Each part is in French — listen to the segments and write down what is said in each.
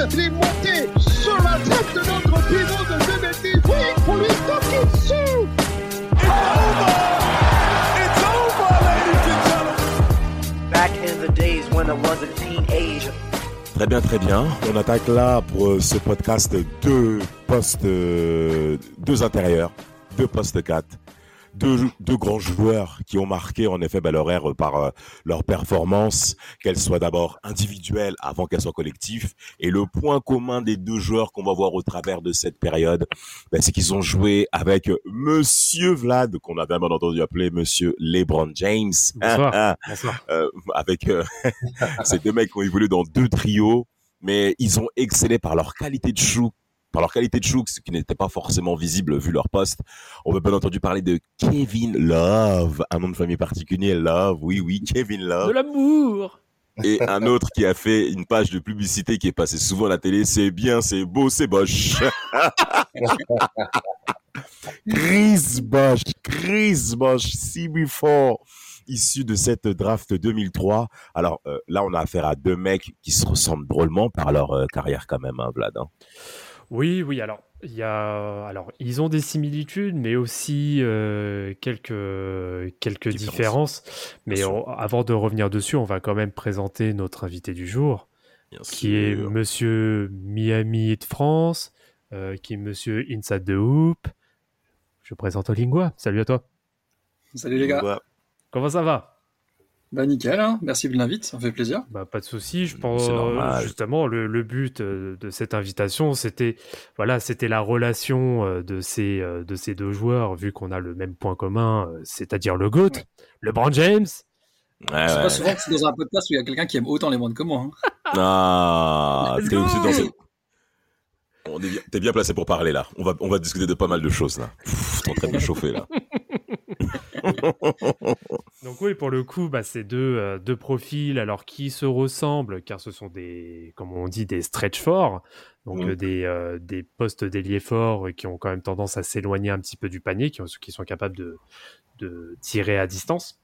Sa tête. Il est monté sur la tête de notre pivot de 2 mètres. Oui, pour lui toquer dessus. It's over! It's over, ladies and gentlemen! Back in the days when I was a teenager. Très bien, très bien. On attaque là pour euh, ce podcast deux postes, euh, deux intérieurs, deux postes 4. Deux, deux grands joueurs qui ont marqué en effet bah, leur ère par euh, leur performance, qu'elle soit d'abord individuelle avant qu'elle soit collective. Et le point commun des deux joueurs qu'on va voir au travers de cette période, bah, c'est qu'ils ont joué avec Monsieur Vlad, qu'on a bien entendu appeler Monsieur LeBron James. Bonsoir. Bonsoir. Euh, avec euh, ces deux mecs qui ont évolué dans deux trios, mais ils ont excellé par leur qualité de shoot, par leur qualité de shoot, ce qui n'était pas forcément visible vu leur poste. On veut bien entendu parler de Kevin Love, un nom de famille particulier, Love, oui, oui, Kevin De Love. l'amour Et un autre qui a fait une page de publicité qui est passée souvent à la télé, c'est bien, c'est beau, c'est Bosch. Chris Bosch, Chris Bosch, CB4, issu de cette draft 2003. Alors euh, là, on a affaire à deux mecs qui se ressemblent drôlement par leur euh, carrière quand même, hein, Vlad. hein. Oui, oui, alors, il y a... alors, ils ont des similitudes, mais aussi euh, quelques, quelques Différences. différences. Mais on- avant de revenir dessus, on va quand même présenter notre invité du jour, Bien qui est. Monsieur Miami de France, euh, qui est Monsieur Inside the Hoop. Je présente Lingua. Salut à toi. Salut les gars. Comment ça va? Bah nickel, hein. merci de l'invite, ça me fait plaisir. Bah, pas de souci, je pense. Justement, le, le but euh, de cette invitation, c'était voilà, c'était la relation euh, de ces euh, de ces deux joueurs, vu qu'on a le même point commun, c'est-à-dire le GOAT, LeBron James. Ouais, C'est ouais. pas souvent que c'est dans un podcast où il y a quelqu'un qui aime autant les mondes que moi. hein. Ah, Let's t'es go. aussi dans ce- On est bien- T'es bien placé pour parler là. On va, on va discuter de pas mal de choses là. Pff, T'es en train de me chauffer là. Donc oui, pour le coup, bah, c'est deux euh, deux profils, alors qui se ressemblent, car ce sont des, comme on dit, des stretch forts, donc euh, des euh, des postes d'ailier forts qui ont quand même tendance à s'éloigner un petit peu du panier, qui, ont- qui sont capables de de tirer à distance.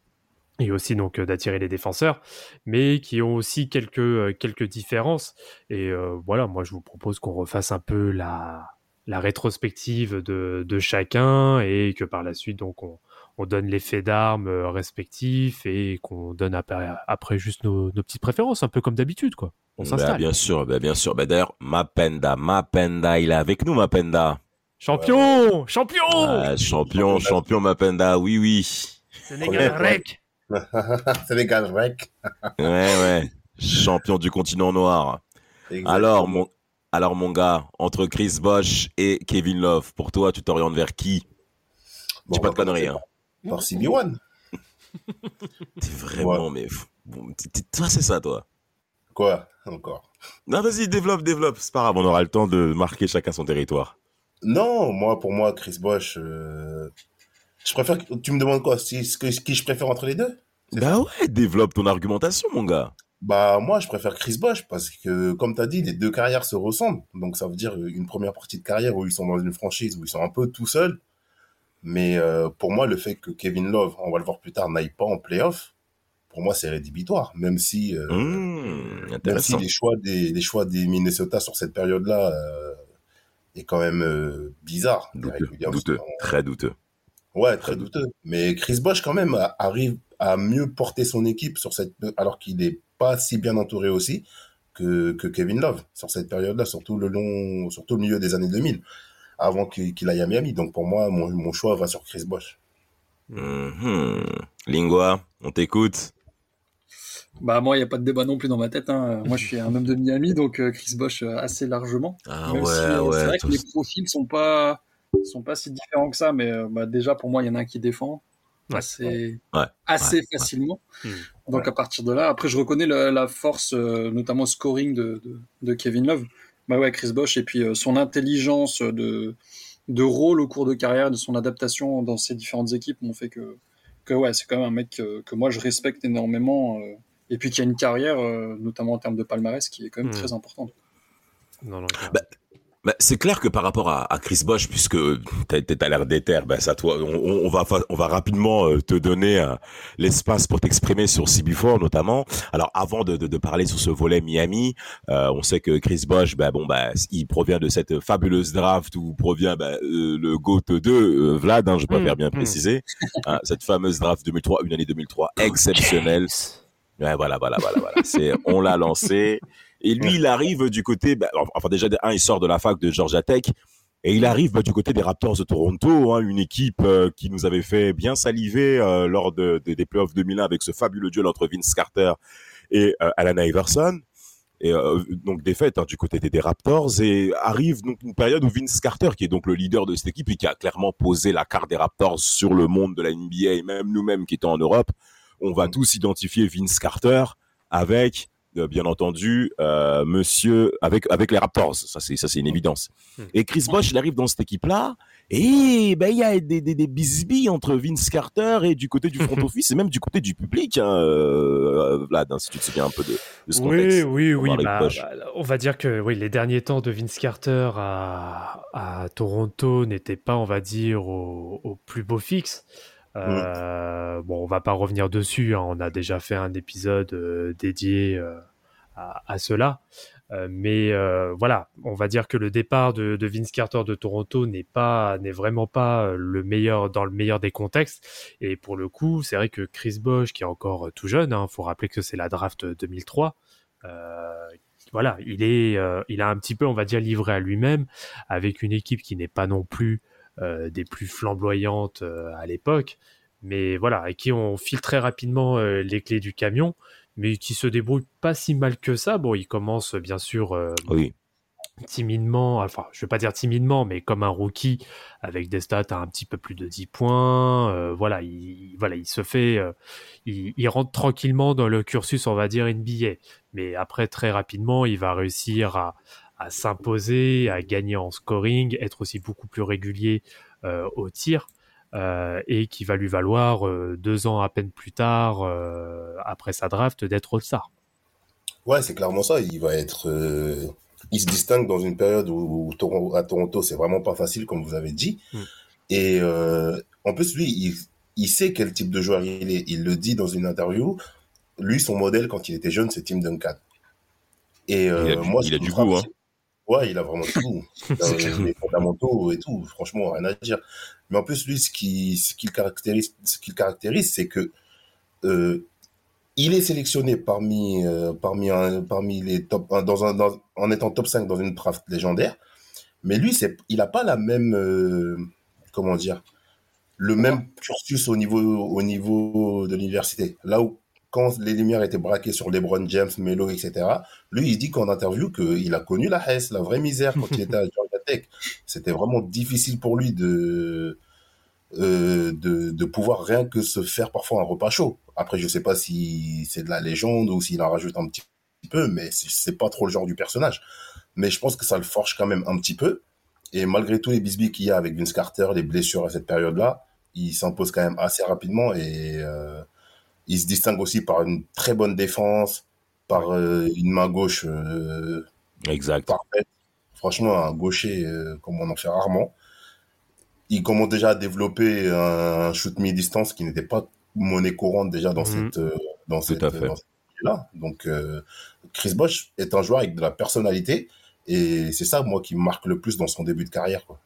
et aussi donc d'attirer les défenseurs, mais qui ont aussi quelques, quelques différences. Et voilà, moi je vous propose qu'on refasse un peu la, la rétrospective de, de chacun et que par la suite donc on, on donne les faits d'armes euh, respectifs et qu'on donne après, après juste nos, nos petites préférences, un peu comme d'habitude quoi. On Bah, s'installe. bien sûr, bah, bien sûr. Bah, D'ailleurs, Mapenda, Mapenda, il est avec nous, Mapenda. Champion, champion, Ah, champion, champion Mapenda, oui, oui. Sénégal rec. Sénégal rec. Ouais, ouais. Champion du continent noir. Exactement. Alors, mon, alors, mon gars, entre Chris Bosch et Kevin Love, pour toi, tu t'orientes vers qui? Bon, Dis pas de va conneries, hein. Par CB1. T'es vraiment, mais. bon, Toi, c'est ça, toi. Quoi Encore? Non, vas-y, développe, développe. C'est pas grave, on aura le temps de marquer chacun son territoire. Non, moi, pour moi, Chris Bosch, euh, je préfère. Tu me demandes quoi qui je préfère entre les deux? Bah ouais, développe ton argumentation, mon gars. Bah, moi, je préfère Chris Bosch parce que, comme tu as dit, les deux carrières se ressemblent. Donc, ça veut dire une première partie de carrière où ils sont dans une franchise où ils sont un peu tout seuls. Mais euh, pour moi, le fait que Kevin Love, on va le voir plus tard, n'aille pas en playoff, pour moi, c'est rédhibitoire. Même si, euh, Mmh, même si les choix des, les choix des Minnesota sur cette période-là euh, est quand même bizarre. Douteux, douteux, on- très douteux. Ouais, très douteux. Mais Chris Bosch, quand même, arrive à mieux porter son équipe sur cette, alors qu'il n'est pas si bien entouré aussi que, que Kevin Love sur cette période-là, surtout le long, surtout le milieu des années 2000, avant qu'il aille à Miami. Donc pour moi, mon, mon choix va sur Chris Bosch. Mhm. Lingua, on t'écoute. Bah moi, il n'y a pas de débat non plus dans ma tête. hein. Moi, je suis un homme de Miami, donc euh, Chris Bosch euh, assez largement. Ah Même ouais, si, euh, ouais. C'est vrai que les profils sont pas sont pas si différents que ça, mais bah, déjà pour moi, il y en a un qui défend. Assez, Ouais, assez facilement. Hmm. Donc à partir de là, après je reconnais la, la force, euh, notamment au scoring de, de, de Kevin Love. Bah ouais, Chris Bosh et puis euh, son intelligence de, de rôle au cours de carrière, de son adaptation dans ses différentes équipes m'ont fait que, que ouais, c'est quand même un mec que, que moi je respecte énormément. euh, et puis qui a une carrière, euh, notamment en termes de palmarès, qui est quand même Hmm. très importante. Non, non, Bah, Bah, c'est clair que par rapport à, à Chris Bosch, puisque t'as as, l'air déter, ben ça, toi, on, on va on va rapidement euh, te donner euh, l'espace pour t'exprimer sur CB4 notamment. Alors avant de, de, de parler sur ce volet Miami, euh, on sait que Chris Bosch, ben bon, ben il provient de cette fabuleuse draft où provient ben, euh, le GOAT 2, euh, Vlad, hein, je préfère Mm, bien mm. préciser, hein, cette fameuse draft 2003, une année 2003 exceptionnelle. Ouais, voilà, voilà, voilà, voilà. C'est, on l'a lancé. Et lui, il arrive du côté, bah, enfin déjà, un, il sort de la fac de Georgia Tech. Et il arrive bah, du côté des Raptors de Toronto, hein, une équipe euh, qui nous avait fait bien saliver euh, lors de, de- des playoffs 2001 avec ce fabuleux duel entre Vince Carter et euh, Alan Iverson. Et euh, donc défaite hein, du côté des, des Raptors et arrive donc une période où Vince Carter, qui est donc le leader de cette équipe et qui a clairement posé la carte des Raptors sur le monde de la NBA et même nous-mêmes qui étions en Europe, on va tous identifier Vince Carter avec bien entendu euh, monsieur avec avec les Raptors ça c'est ça c'est une évidence Hmm. et Chris Bosh il arrive dans cette équipe là et ben il y a des des des bisbilles entre Vince Carter et du côté du front office et même du côté du public hein, euh, Vlad hein, si tu te souviens un peu de, de ce Oui, contexte oui, oui. bah, Bosch. bah, on va dire que oui, les derniers temps de Vince Carter à, à Toronto n'étaient pas, on va dire, au, au plus beau fixe. Euh, Bon, on va pas revenir dessus. hein, on a déjà fait un épisode euh, dédié euh, à, cela. Mais voilà, on va dire que le départ de, Vince Carter de Toronto n'est pas, n'est vraiment pas le meilleur dans le meilleur des contextes. Et pour le coup, c'est vrai que Chris Bosh, qui est encore tout jeune, il faut rappeler que c'est la draft 2003. euh, voilà, il est, il a un petit peu, on va dire, livré à lui-même, avec une équipe qui n'est pas non plus des plus flamboyantes euh, à l'époque, mais voilà, à qui on file très rapidement euh, les clés du camion, mais qui se débrouille pas si mal que ça. Bon, il commence bien sûr euh, oui timidement, enfin, je vais pas dire timidement, mais comme un rookie avec des stats à un petit peu plus de 10 points. euh, voilà, il, voilà, il se fait, euh, il, il rentre tranquillement dans le cursus, on va dire NBA. Mais après, très rapidement, il va réussir à, à s'imposer, à gagner en scoring, être aussi beaucoup plus régulier euh, au tir. euh, et qui va lui valoir euh, deux ans à peine plus tard, euh, après sa draft, d'être All-Star. Ouais, c'est clairement ça. Il va être. euh, Il se distingue dans une période où, où à Toronto, c'est vraiment pas facile, comme vous avez dit. Mm. Et euh, en plus, lui, il, il sait quel type de joueur il est. Il le dit dans une interview. Lui, son modèle quand il était jeune, c'est Tim Duncan. Et euh, Il a du- moi, il a du goût, hein. Ouais, il a vraiment. Euh, les fondamentaux et tout, franchement, rien à dire. Mais en plus, lui, ce qui, ce qui le caractérise, ce qui le caractérise, c'est que euh, il est sélectionné parmi, euh, parmi, un- parmi les top, un- dans un, dans- en étant top 5 dans une draft légendaire. Mais lui, c'est, il n'a pas la même, euh, comment dire, le même cursus au niveau, au niveau de l'université. Là où, quand les lumières étaient braquées sur LeBron James, Melo, etc., lui, il dit qu'en interview qu'il a connu la Hesse, la vraie misère quand il était à Georgia Tech. C'était vraiment difficile pour lui de, euh, de, de pouvoir rien que se faire parfois un repas chaud. Après, je sais pas si c'est de la légende ou s'il en rajoute un petit peu, mais c'est c'est pas trop le genre du personnage. Mais je pense que ça le forge quand même un petit peu. Et malgré tous les bisbis qu'il y a avec Vince Carter, les blessures à cette période-là, il s'impose quand même assez rapidement et euh, il se distingue aussi par une très bonne défense, par euh, une main gauche euh, exact parfaite. Franchement, un gaucher euh, comme on en fait rarement. Il commence déjà à développer un shoot mi-distance qui n'était pas monnaie courante déjà dans Mhm. cette dans Tout cette à fait. dans cette là. Donc Chris Bosh est un joueur avec de la personnalité et c'est ça moi qui me marque le plus dans son début de carrière quoi.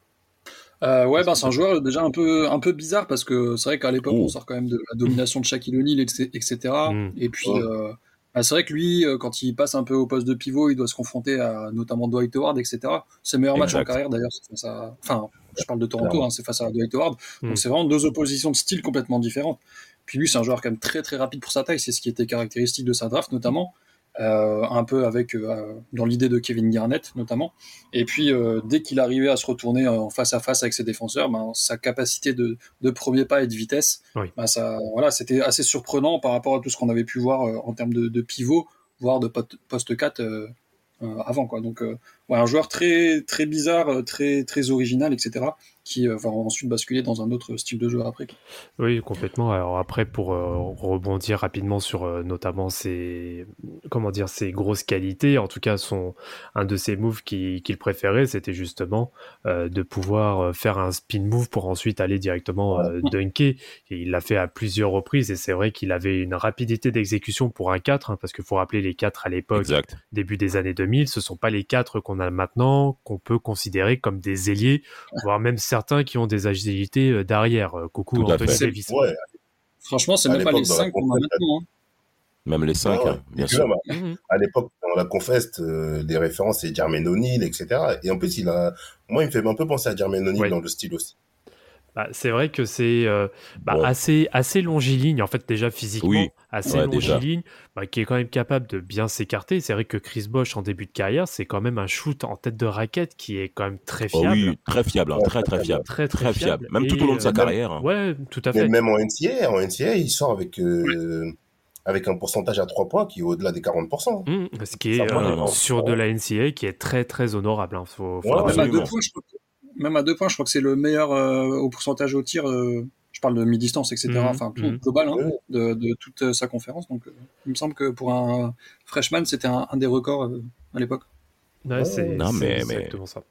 Euh, ouais, ben, c'est un joueur déjà un peu, un peu bizarre parce que c'est vrai qu'à l'époque, Oh. on sort quand même de la domination de Shaquille O'Neal, etc. Mm. Et puis, Ouais. euh, bah, c'est vrai que lui, euh, quand il passe un peu au poste de pivot, il doit se confronter à notamment Dwight Howard, etc. Ses meilleurs matchs en carrière, d'ailleurs, c'est face à. Enfin, je parle de Toronto, hein, c'est face à Dwight Howard. Mm. Donc, c'est vraiment deux oppositions de style complètement différentes. Puis lui, c'est un joueur quand même très très rapide pour sa taille, c'est ce qui était caractéristique de sa draft notamment. Euh, un peu avec euh, dans l'idée de Kevin Garnett notamment. Et puis euh, dès qu'il arrivait à se retourner en face à face avec ses défenseurs, ben, sa capacité de, de premier pas et de vitesse, Oui. ben, ça, voilà, c'était assez surprenant par rapport à tout ce qu'on avait pu voir en termes de, de pivot, voire de poste 4 euh, euh, avant. Quoi. Donc ouais, un joueur très très bizarre, euh, très très original, etc. Qui euh, va ensuite basculer dans un autre style de jeu après. Oui, complètement. Alors après, pour euh, rebondir rapidement sur euh, notamment ses, comment dire, ses grosses qualités, en tout cas, son, un de ses moves qui- qu'il préférait, c'était justement euh, de pouvoir faire un spin move pour ensuite aller directement euh, dunker. Et il l'a fait à plusieurs reprises et c'est vrai qu'il avait une rapidité d'exécution pour un 4, hein, parce qu'il faut rappeler les 4 à l'époque, début des années 2000, ce sont pas les 4 qu'on a maintenant, qu'on peut considérer comme des ailiers, voire même certains qui ont des agilités euh, d'arrière. Euh, Coucou Tout Anthony. Davis. Ouais, Franchement, c'est même pas les l'époque, dans la 5 qu'on a maintenant. hein. Même les 5, ouais. bien sûr. là, Mhm. à l'époque, dans la Confest, euh, les références, c'est Jermaine etc. Et en plus, il a, moi, il me fait un peu penser à Jermaine Ouais. dans le style aussi. Bah, c'est vrai que c'est euh, bah, Ouais. assez, assez longiligne, en fait, déjà physiquement, Oui. assez Ouais, longiligne, bah, qui est quand même capable de bien s'écarter. C'est vrai que Chris Bosch, en début de carrière, c'est quand même un shoot en tête de raquette qui est quand même très Oh fiable. oui, très fiable, hein, très très fiable. Très, très, Très fiable. Même Et, tout au long de sa euh, carrière. hein. Ouais, tout à Mais fait. même en NCA, en NCA, il sort avec, euh, avec un pourcentage à 3 points qui est au-delà des 40%. Mhm, ce qui est euh, sur de la NCA qui est très très honorable. hein. Faut, faut Ouais, Même à, absolument. deux points, je crois que, même à deux points, je crois que c'est le meilleur euh, au pourcentage au tir. euh, je parle de mi-distance, etc. Mhm, Enfin, tout mhm. global hein, de, de toute euh, sa conférence. Donc, euh, il me semble que pour un freshman, c'était un, un des records euh, à l'époque. Ouais, c'est Non, c'est mais- mais- exactement ça.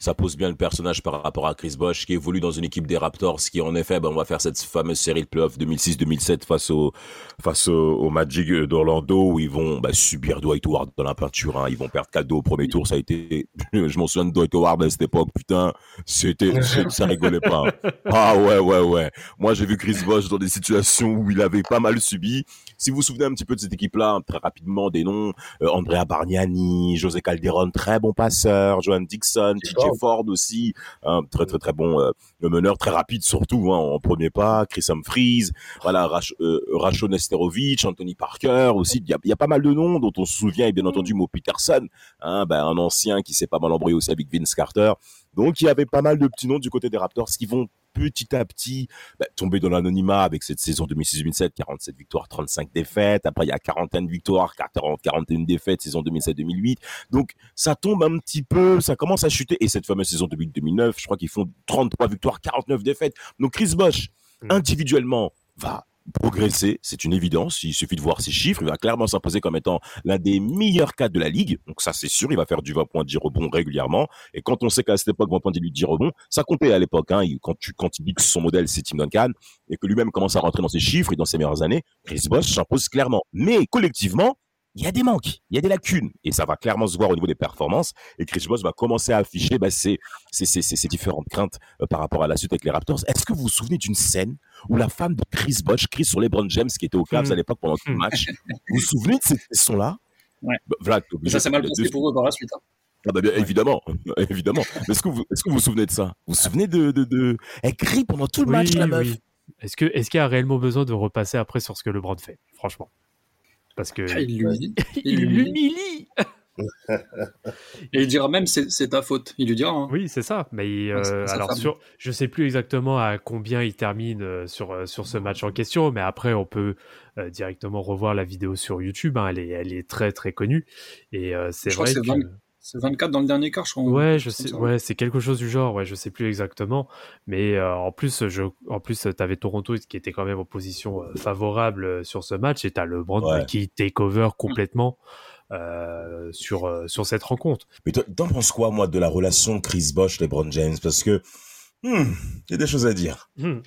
Ça pose bien le personnage par rapport à Chris Bosh qui évolue dans une équipe des Raptors qui en effet ben, on va faire cette fameuse série de playoffs 2006-2007 face au face au, au Magic d'Orlando où ils vont bah, subir Dwight Howard dans la peinture hein. ils vont perdre 4 au premier tour ça a été je m'en souviens de Dwight Howard à cette époque putain c'était ça rigolait pas hein. ah ouais ouais ouais moi j'ai vu Chris Bosh dans des situations où il avait pas mal subi si vous vous souvenez un petit peu de cette équipe là très rapidement des noms euh, Andrea Bargnani José Calderon très bon passeur Johan Dixon TJ Ford aussi, un très très très bon euh, meneur, très rapide surtout hein, en premier pas, Chris Humphries, voilà Rach, euh, Racho Nesterovic, Anthony Parker aussi, il y a, il y a pas mal de noms dont on se souvient et bien entendu Mo Peterson, hein, ben, un ancien qui s'est pas mal embrouillé aussi avec Vince Carter. Donc il y avait pas mal de petits noms du côté des Raptors qui vont petit à petit ben, tomber dans l'anonymat avec cette saison 2006-2007, 47 victoires, 35 défaites. Après, il y a 41 victoires, 40, 41 défaites, saison 2007-2008. Donc, ça tombe un petit peu, ça commence à chuter. Et cette fameuse saison 2008-2009, je crois qu'ils font 33 victoires, 49 défaites. Donc, Chris Bosch, Mm. individuellement, va progresser, c'est une évidence. Il suffit de voir ses chiffres. Il va clairement s'imposer comme étant l'un des meilleurs cadres de la ligue. Donc ça, c'est sûr. Il va faire du 20 points de 10 rebonds régulièrement. Et quand on sait qu'à cette époque, 20 points de 10 rebonds, ça comptait à l'époque. Hein. Quand tu quand il dit que son modèle c'est Tim Duncan et que lui-même commence à rentrer dans ses chiffres et dans ses meilleures années, Chris Bosh s'impose clairement. Mais collectivement, il y a des manques, il y a des lacunes, et ça va clairement se voir au niveau des performances. Et Chris Bosh va commencer à afficher bah, ses, ses, ses, ses- ses différentes craintes euh, par rapport à la suite avec les Raptors. Est-ce que vous vous souvenez d'une scène où la femme de Chris Bosh crie sur LeBron James qui était au Cavs Hmm. à l'époque pendant tout le match? Vous vous souvenez de cette son-là Ouais. Bah, ça s'est mal passé pour eux par la suite. hein. Ah bah bien, évidemment, évidemment. Mais est-ce que vous, est-ce que vous vous souvenez de ça? Vous vous souvenez de, de, de... Elle crie pendant tout le match, la meuf? oui. Est-ce que est-ce qu'il y a réellement besoin de repasser après sur ce que LeBron fait, franchement? Parce que Ah, il lui il l'humilie. Et il dira même c'est c'est ta faute. Il lui dira. hein. Oui, c'est ça. Mais Ouais, euh, sa alors sur, je sais plus exactement à combien il termine euh, sur euh, sur ce match en question, mais après on peut euh, directement revoir la vidéo sur YouTube. hein. Elle est elle est très très connue et euh, c'est Je crois vrai que que c'est 20 C'est 24 dans le dernier quart, je crois. Ouais, je sais. Ouais, c'est quelque chose du genre. Ouais, je sais plus exactement. Mais euh, en plus, je, en plus, t'avais Toronto qui était quand même en position euh, favorable euh, sur ce match, et t'as LeBron Ouais. qui take over complètement euh, sur euh, sur cette rencontre. Mais t'en penses quoi, moi, de la relation Chris Bosh, LeBron James? Parce que, hmm, il y a des choses à dire. Hmm.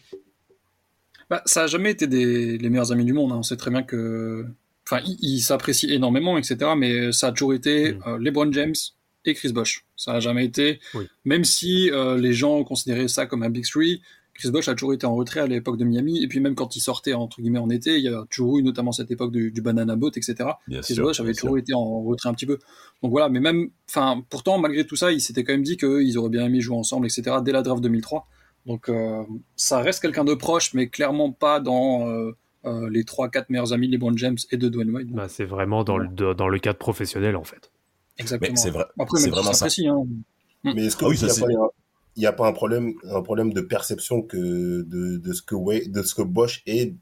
Bah, ça a jamais été des, les meilleurs amis du monde. hein. On sait très bien que, enfin, ils ils s'apprécient énormément, etc. Mais ça a toujours été Mm. euh, LeBron James et Chris Bosh. Ça a jamais été, Oui. même si euh, les gens considéraient ça comme un big three. Chris Bosh a toujours été en retrait à l'époque de Miami, et puis même quand il sortait entre guillemets en été, il y a toujours eu notamment cette époque du, du banana boat, etc. Bien Chris sûr. Bosh avait toujours été en retrait un petit peu. Donc voilà, mais même, enfin, pourtant malgré tout ça, il s'était quand même dit qu'ils auraient bien aimé jouer ensemble, etc. Dès la draft 2003. Donc euh, ça reste quelqu'un de proche, mais clairement pas dans euh, euh, les 3-4 meilleurs amis de LeBron James et de Dwayne Wade. Bah, c'est vraiment dans le, dans le cadre professionnel, en fait. Exactement. Mais c'est vrai- Après, c'est vraiment ça. s'apprécie, hein. Mais est-ce Ah oui, qu'il n'y a, pas- il y a pas un problème, un problème de perception que de, de ce que Wade- de ce que Bosch est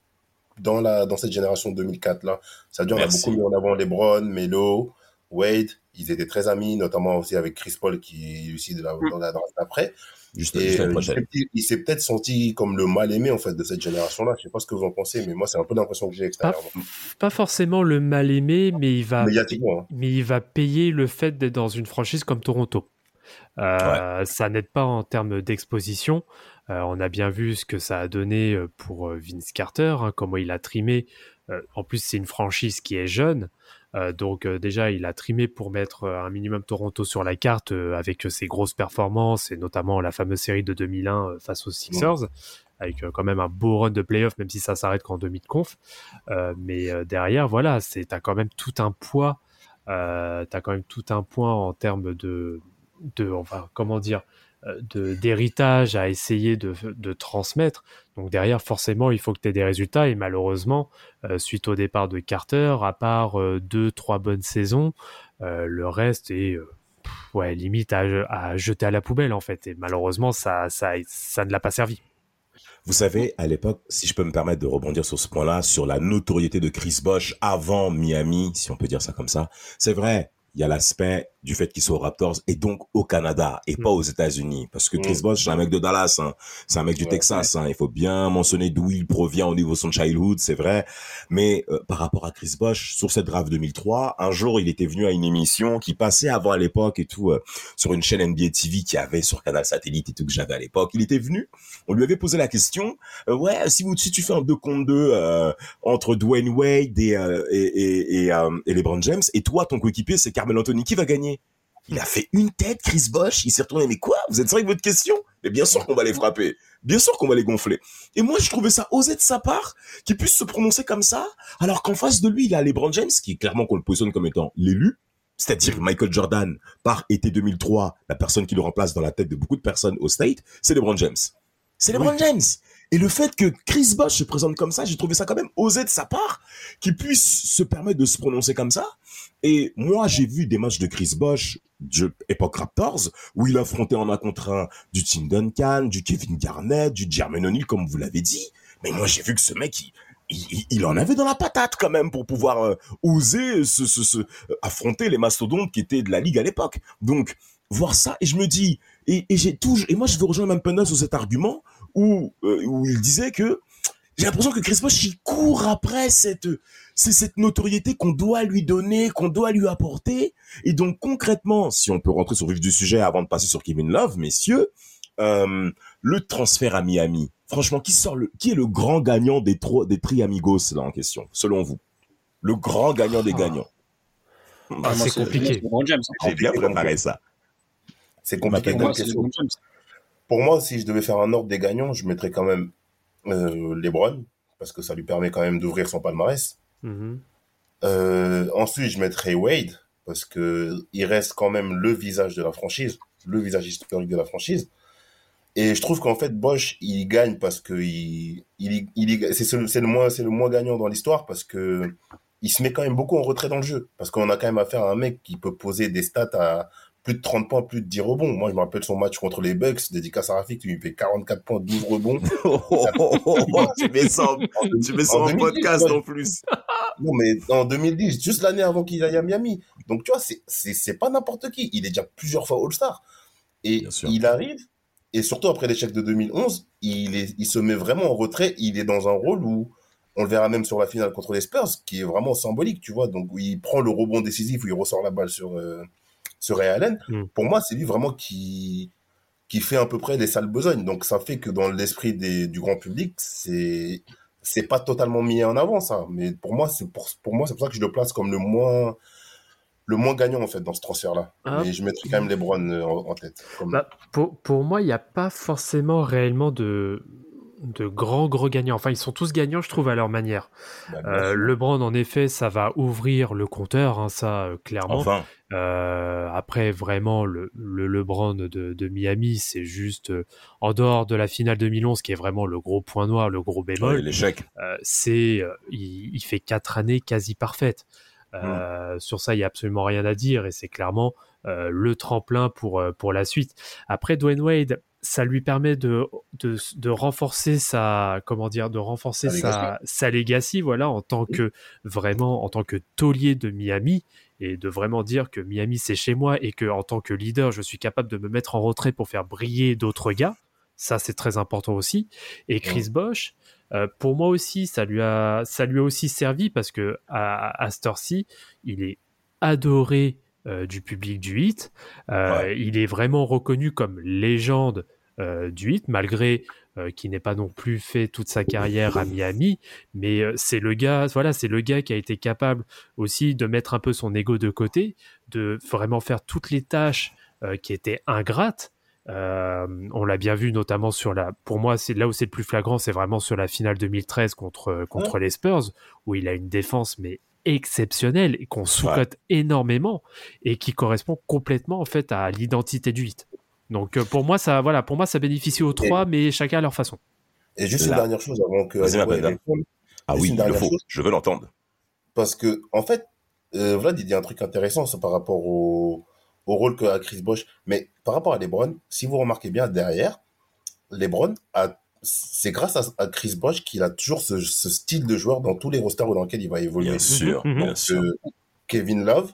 dans la dans cette génération 2004 là. Ça veut dire on a beaucoup mis en avant LeBron, Melo, Wade. Ils étaient très amis, notamment aussi avec Chris Paul qui est aussi de la, dans la draft après. Juste, Et juste l'année euh, il s'est peut-être- senti comme le mal aimé en fait de cette génération-là. Je sais pas ce que vous en pensez, mais moi c'est un peu l'impression que j'ai Pas, extérieurement. pas forcément le mal aimé, mais il va, hein. mais il va payer le fait d'être dans une franchise comme Toronto. Euh, Ça n'aide pas en termes d'exposition. Euh, on a bien vu ce que ça a donné pour Vince Carter, hein, comment il a trimé. Euh, en plus, c'est une franchise qui est jeune. Euh, donc euh, déjà, il a trimé pour mettre euh, un minimum Toronto sur la carte avec ses grosses performances et notamment la fameuse série de 2001 euh, face aux Sixers, avec quand même un beau run de playoff, même si ça s'arrête qu'en demi-de-conf. Euh, mais euh, derrière, voilà, c'est t'as quand même tout un poids. T'as quand même tout un point en termes de, de enfin, comment dire, de d'héritage à essayer de, de transmettre. Donc derrière, forcément, il faut que tu aies des résultats. Et malheureusement, euh, suite au départ de Carter, à part euh, deux, trois bonnes saisons, euh, le reste est euh, ouais, limite à, à jeter à la poubelle en fait. Et malheureusement, ça, ça, ça ne l'a pas servi. Vous savez, à l'époque, si je peux me permettre de rebondir sur ce point-là, sur la notoriété de Chris Bosh avant Miami, si on peut dire ça comme ça, c'est vrai, il y a l'aspect du fait qu'il soit aux Raptors et donc au Canada et Mm. pas aux États-Unis. Parce que Chris Mm. Bosh, c'est un mec de Dallas, hein. c'est un mec du Ouais, Texas. Hein. Il faut bien mentionner d'où il provient au niveau de son childhood, c'est vrai. Mais euh, par rapport à Chris Bosh, sur cette draft 2003, un jour, il était venu à une émission qui passait avant à l'époque et tout, euh, sur une chaîne NBA TV qui avait sur Canal Satellite et tout que j'avais à l'époque. Il était venu, on lui avait posé la question, euh, ouais, si, vous, si tu fais un 2 contre 2 euh, entre Dwayne Wade et, et, et, et, et LeBron James, et toi, ton coéquipier, c'est Carmel Anthony, qui va gagner? Il a fait une tête, Chris Bosh, il s'est retourné, mais quoi? Vous êtes sérieux avec votre question? Mais bien sûr qu'on va les frapper, bien sûr qu'on va les gonfler. Et moi, je trouvais ça osé de sa part qu'il puisse se prononcer comme ça, alors qu'en face de lui, il a LeBron James, qui est clairement qu'on le positionne comme étant l'élu, c'est-à-dire Michael Jordan, par été 2003, la personne qui le remplace dans la tête de beaucoup de personnes au State, c'est LeBron James. C'est LeBron James. Et le fait que Chris Bosh se présente comme ça, j'ai trouvé ça quand même osé de sa part, qu'il puisse se permettre de se prononcer comme ça. Et moi, j'ai vu des matchs de Chris Bosh, de époque Raptors, où il affrontait en un contre un du Tim Duncan, du Kevin Garnett, du Jermaine O'Neal, comme vous l'avez dit. Mais moi, j'ai vu que ce mec, il, il, en avait dans la patate quand même pour pouvoir euh, oser se, se, euh, affronter les mastodontes qui étaient de la ligue à l'époque. Donc, voir ça, et je me dis, et, et j'ai toujours, et moi, je veux rejoindre même Penda sur cet argument où, euh, où il disait que j'ai l'impression que Chris Bosh, il court après cette, c'est cette notoriété qu'on doit lui donner, qu'on doit lui apporter. Et donc, concrètement, si on peut rentrer sur le vif du sujet avant de passer sur Kevin Love, messieurs, euh, le transfert à Miami. Franchement, qui sort le, qui est le grand gagnant des trois, des tri-amigos, là, en question, selon vous? Le grand gagnant des Ah. gagnants. Ah, moi, c'est compliqué. James. J'ai bien préparé ça. C'est compliqué Pour moi, si je devais faire un ordre des gagnants, je mettrais quand même LeBron, parce que ça lui permet quand même d'ouvrir son palmarès. Mhm. Euh, ensuite, je mettrais Wade, parce que il reste quand même le visage de la franchise, le visage historique de la franchise. Et je trouve qu'en fait, Bosch, il gagne parce que il, il, il, c'est le, c'est le moins, c'est le moins gagnant dans l'histoire parce que il se met quand même beaucoup en retrait dans le jeu. Parce qu'on a quand même affaire à un mec qui peut poser des stats à plus de 30 points, plus de 10 rebonds. Moi, je me rappelle son match contre les Bucks, dédicace à Rafik, il fait 44 points, 12 rebonds. tu mets ça en, tu mets ça En en 2010, podcast ouais. en plus. Non, mais en 2010, juste l'année avant qu'il aille à Miami. Donc, tu vois, c'est, pas n'importe qui. Il est déjà plusieurs fois All-Star. Et il arrive, et surtout après l'échec de 2011, il, est, il se met vraiment en retrait. Il est dans un rôle où, on le verra même sur la finale contre les Spurs, qui est vraiment symbolique, tu vois. Donc, il prend le rebond décisif, où il ressort la balle sur, euh, sur Ray Allen. Mm. Pour moi, c'est lui vraiment qui, qui fait à peu près les sales besognes. Donc, ça fait que dans l'esprit du grand public, c'est, c'est pas totalement mis en avant, ça. Mais pour moi, c'est pour, pour moi, c'est pour ça que je le place comme le moins, le moins gagnant, en fait, dans ce transfert-là. Ah. Mais je mettrais quand même LeBron euh, en, en tête. Comme... Bah, pour, pour moi, il n'y a pas forcément réellement de, de grands gros gagnants. Enfin, ils sont tous gagnants, je trouve, à leur manière. Bah, Euh, sûr. LeBron, en effet, ça va ouvrir le compteur, hein, ça, euh, clairement. Enfin, Euh, après, vraiment, le, le LeBron de, de Miami, c'est juste euh, en dehors de la finale 2011, qui est vraiment le gros point noir, le gros bémol. ouais, l'échec. euh, c'est, il, il fait quatre années quasi parfaites. Sur ça, il y a absolument rien à dire et c'est clairement le tremplin pour pour la suite. Après, Dwayne Wade, ça lui permet de de, de renforcer sa comment dire, de renforcer sa sa legacy, voilà, en tant que vraiment en tant que taulier de Miami et de vraiment dire que Miami c'est chez moi et que en tant que leader, je suis capable de me mettre en retrait pour faire briller d'autres gars. Ça, c'est très important aussi. Et Chris Bosch, euh, pour moi aussi, ça lui a, ça lui a aussi servi parce que à, à cette heure-ci, il est adoré euh, du public du hit. Euh, Ouais. Il est vraiment reconnu comme légende euh, du hit, malgré euh, qu'il n'ait pas non plus fait toute sa carrière à Miami. Mais euh, c'est le gars, voilà, c'est le gars qui a été capable aussi de mettre un peu son ego de côté, de vraiment faire toutes les tâches euh, qui étaient ingrates. Euh, on l'a bien vu notamment sur la. Pour moi, c'est là où c'est le plus flagrant, c'est vraiment sur la finale 2013 contre contre les Spurs, où il a une défense mais exceptionnelle et qu'on sous-cote énormément et qui correspond complètement en fait à l'identité du hit. Donc euh, pour moi, ça, voilà, pour moi, ça bénéficie aux trois, mais chacun à leur façon. Et juste une dernière chose avant que Ah Juste oui, il le faut. chose. Je veux l'entendre. parce que en fait, euh, Vlad il dit un truc intéressant par rapport au, au rôle qu'a Chris Bosh. Mais par rapport à LeBron, si vous remarquez bien derrière, LeBron a c'est grâce à, à Chris Bosh qu'il a toujours ce, ce style de joueur dans tous les rosters dans lesquels il va évoluer. Bien sûr, Mhm. bien sûr. euh, Kevin Love,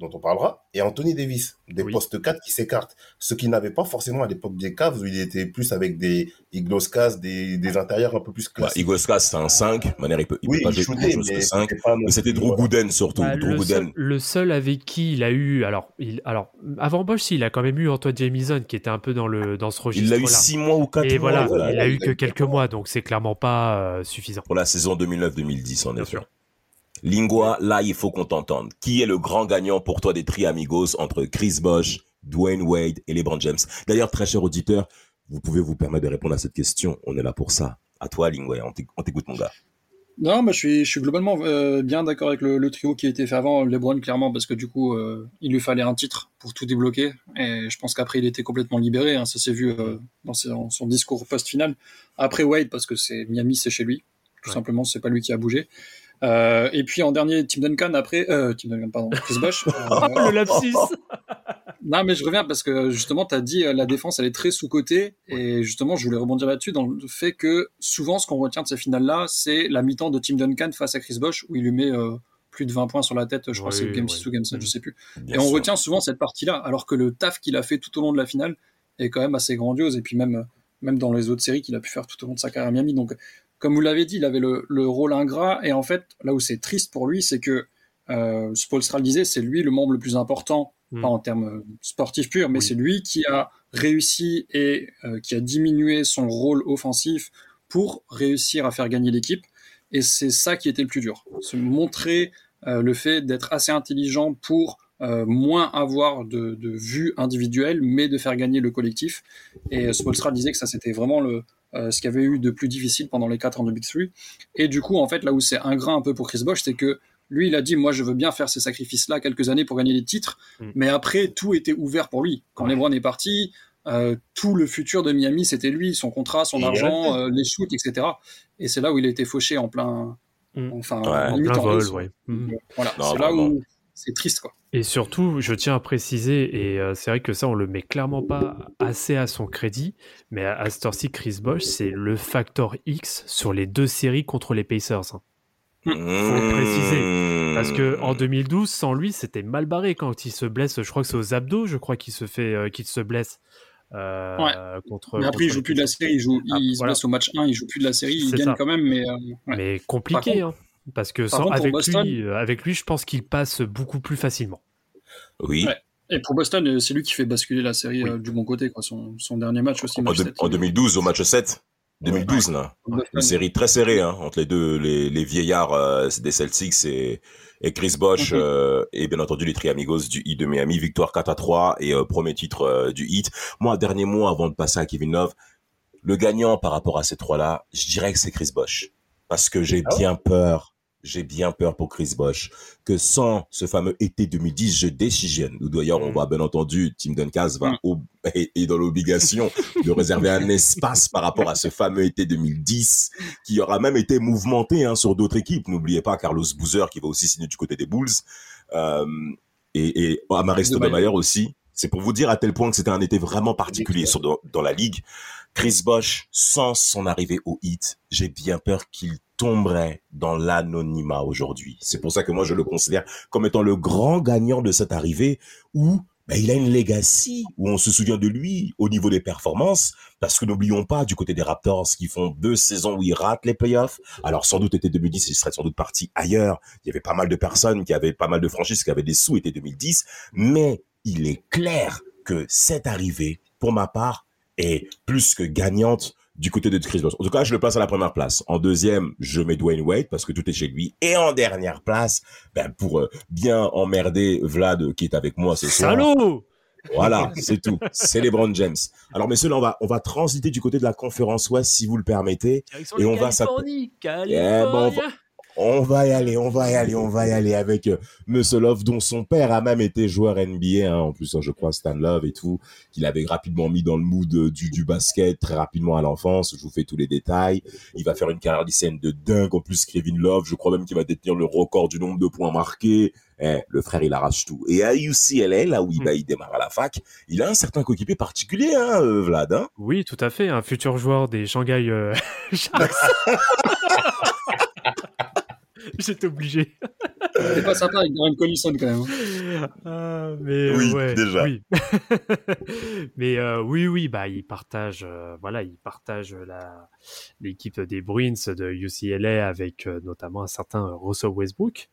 dont on parlera, et Anthony Davis, des Oui. postes 4 qui s'écartent. Ce qu'il n'avait pas forcément à l'époque des Cavs, où il était plus avec des Igloskas, des, des intérieurs un peu plus Bah, classiques. Igoskas, c'est un 5. Manière, il peut, il oui, peut pas il jouer que mais 5. c'était Mais Drew. Gooden surtout. Bah, Drew le, seul, Gooden. le seul avec qui il a eu, alors, il, alors avant Bosch, si, il a quand même eu Antoine Jamison qui était un peu dans le dans ce Il registre-là. l'a eu 6 mois ou 4 Et mois. voilà, voilà, il a il eu que quelques quatre mois, donc c'est clairement pas euh, suffisant. Pour la saison 2009-2010, en effet. Lingua, là, il faut qu'on t'entende. Qui est le grand gagnant pour toi des tri amigos entre Chris Bosh, Dwayne Wade et LeBron James? D'ailleurs, très cher auditeur, vous pouvez vous permettre de répondre à cette question. On est là pour ça. À toi, Lingua, on t'éc- on t'écoute, mon gars. Non, bah, je, suis, je suis globalement euh, bien d'accord avec le, le trio qui a été fait avant, LeBron clairement, parce que du coup, euh, il lui fallait un titre pour tout débloquer. Et je pense qu'après, il était complètement libéré. hein, ça s'est vu euh, dans son, son discours post-final. Après Wade, parce que c'est Miami, c'est chez lui. Tout Ouais. simplement, c'est pas lui qui a bougé. Euh, et puis en dernier, Tim Duncan. Après, euh, Tim Duncan, pardon, Chris Bosh. Euh, le lapsus non, mais je reviens parce que justement, tu as dit euh, la défense, elle est très sous-cotée. Et justement, je voulais rebondir là-dessus dans le fait que souvent, ce qu'on retient de ces finales-là, c'est la mi-temps de Tim Duncan face à Chris Bosh, où il lui met euh, plus de 20 points sur la tête. Je crois que c'est Game oui. 6 ou Game 7, Mhm. je sais plus. Bien et on sûr. retient souvent cette partie-là, alors que le taf qu'il a fait tout au long de la finale est quand même assez grandiose. Et puis même, même dans les autres séries qu'il a pu faire tout au long de sa carrière à Miami. Donc, comme vous l'avez dit, il avait le, le rôle ingrat. Et en fait, là où c'est triste pour lui, c'est que euh, Spolstra le disait, c'est lui le membre le plus important Mm. pas en termes euh, sportifs purs, mais Oui. c'est lui qui a réussi et euh, qui a diminué son rôle offensif pour réussir à faire gagner l'équipe. Et c'est ça qui était le plus dur. Se montrer euh, le fait d'être assez intelligent pour euh, moins avoir de, de vue individuelle, mais de faire gagner le collectif. Et Spolstra disait que ça, c'était vraiment le, euh, ce qu'il y avait eu de plus difficile pendant les quatre ans de Big Three. Et du coup, en fait, là où c'est ingrat un peu pour Chris Bosh, c'est que lui, il a dit, moi, je veux bien faire ces sacrifices-là quelques années pour gagner les titres, Mm. mais après, tout était ouvert pour lui. Quand Ouais. LeBron est parti, euh, tout le futur de Miami, c'était lui, son contrat, son Et argent, euh, les shoots, etc. Et c'est là où il a été fauché en plein, Mm. enfin, Ouais. en plein en vol, ouais. Mm. Voilà, c'est là où c'est triste, quoi. Et surtout, je tiens à préciser, et euh, c'est vrai que ça, on le met clairement pas assez à son crédit, mais à, à cette heure-ci, Chris Bosh, c'est le facteur X sur les deux séries contre les Pacers. hein. Faut le préciser, Parce que en 2012, sans lui, c'était mal barré quand il se blesse. Je crois que c'est aux abdos, je crois qu'il se fait, euh, qu'il se blesse euh, contre. Mais après, il contre joue les plus de la série, il, joue, Ah, il se blesse au match 1, il joue plus de la série, il gagne ça. quand même, mais, euh, ouais. Mais compliqué, hein, parce que sans, contre, avec Boston- lui, euh, avec lui, je pense qu'il passe beaucoup plus facilement. Oui. Ouais. Et pour Boston, euh, c'est lui qui fait basculer la série Oui. euh, du bon côté, quoi. Son, son dernier match aussi, En, match deux- 7, en il- 2012, au match 7. 2012, là. Boston. Une série très serrée hein, entre les deux, les, les vieillards euh, des Celtics et, et Chris Bosh Mhm. euh, et bien entendu les Triamigos du Heat de Miami. Victoire 4 à 3 et euh, premier titre euh, du Heat. Moi, dernier mot avant de passer à Kevin Love, le gagnant par rapport à ces trois-là, je dirais que c'est Chris Bosch. Parce que j'ai Ah bien peur, j'ai bien peur pour Chris Bosch, que sans ce fameux été 2010, je décisionne. D'ailleurs, on Mm. va bien entendu, Tim Duncas va Mm. est dans l'obligation de réserver un espace par rapport à ce fameux été 2010, qui aura même été mouvementé hein, sur d'autres équipes. N'oubliez pas Carlos Boozer qui va aussi signer du côté des Bulls. Euh, et, et. Stoudemire aussi. C'est pour vous dire à tel point que c'était un été vraiment particulier sur, dans, dans la ligue. Chris Bosch, sans son arrivée au hit, j'ai bien peur qu'il tomberait dans l'anonymat aujourd'hui. C'est pour ça que moi je le considère comme étant le grand gagnant de cette arrivée où ben, il a une legacy, où on se souvient de lui au niveau des performances, parce que n'oublions pas du côté des Raptors qui font deux saisons où ils ratent les playoffs. Alors sans doute été 2010, il serait sans doute parti ailleurs. Il y avait pas mal de personnes qui avaient pas mal de franchises qui avaient des sous été 2010, mais il est clair que cette arrivée, pour ma part, est plus que gagnante du côté de Chris Bosh. En tout cas, je le place à la première place. En deuxième, je mets Dwayne Wade parce que tout est chez lui. Et en dernière place, ben, pour euh, bien emmerder Vlad qui est avec moi ce soir. Salaud Voilà, c'est tout. C'est LeBron James. Alors, messieurs, là, on va, on va transiter du côté de la conférence Ouest, si vous le permettez. Et on va s'attaquer. Eh ben, on va- On va y aller, on va y aller, on va y aller avec euh, Monsieur Love, dont son père a même été joueur NBA, hein, en plus, hein, je crois, Stan Love et tout, qu'il avait rapidement mis dans le mood euh, du, du basket très rapidement à l'enfance. Je vous fais tous les détails. Il va faire une carrière lycéenne de dingue. En plus, Kevin Love, je crois même qu'il va détenir le record du nombre de points marqués. Eh, le frère, il arrache tout. Et à UCLA, là où il, Hmm. bah, il démarre à la fac, il a un certain coéquipier particulier, hein, euh, Vlad. Hein Oui, tout à fait, un futur joueur des Shanghai euh, Sharks. J'étais obligé. C'est pas sympa avec Darren Collison quand même. hein. Ah, mais Oui, ouais, déjà. Oui. mais euh, oui, oui, bah il partage, euh, voilà, il partage la l'équipe des Bruins de UCLA avec euh, notamment un certain Russell Westbrook.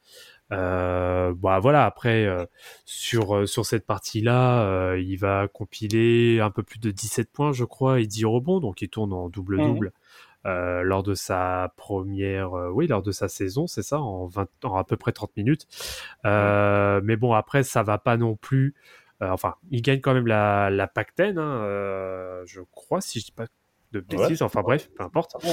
Euh, bah voilà, après euh, sur euh, sur cette partie-là, euh, il va compiler un peu plus de 17 points, je crois, et 10 rebonds, donc il tourne en double-double. Euh, lors de sa première, euh, oui, lors de sa saison, c'est ça, en, 20, en à peu près 30 minutes. Euh, mais bon, après, ça va pas non plus. euh, enfin, il gagne quand même la, la Pac-10, hein, euh, je crois, si je dis pas de bêtises. Enfin bref, peu importe. Ouais.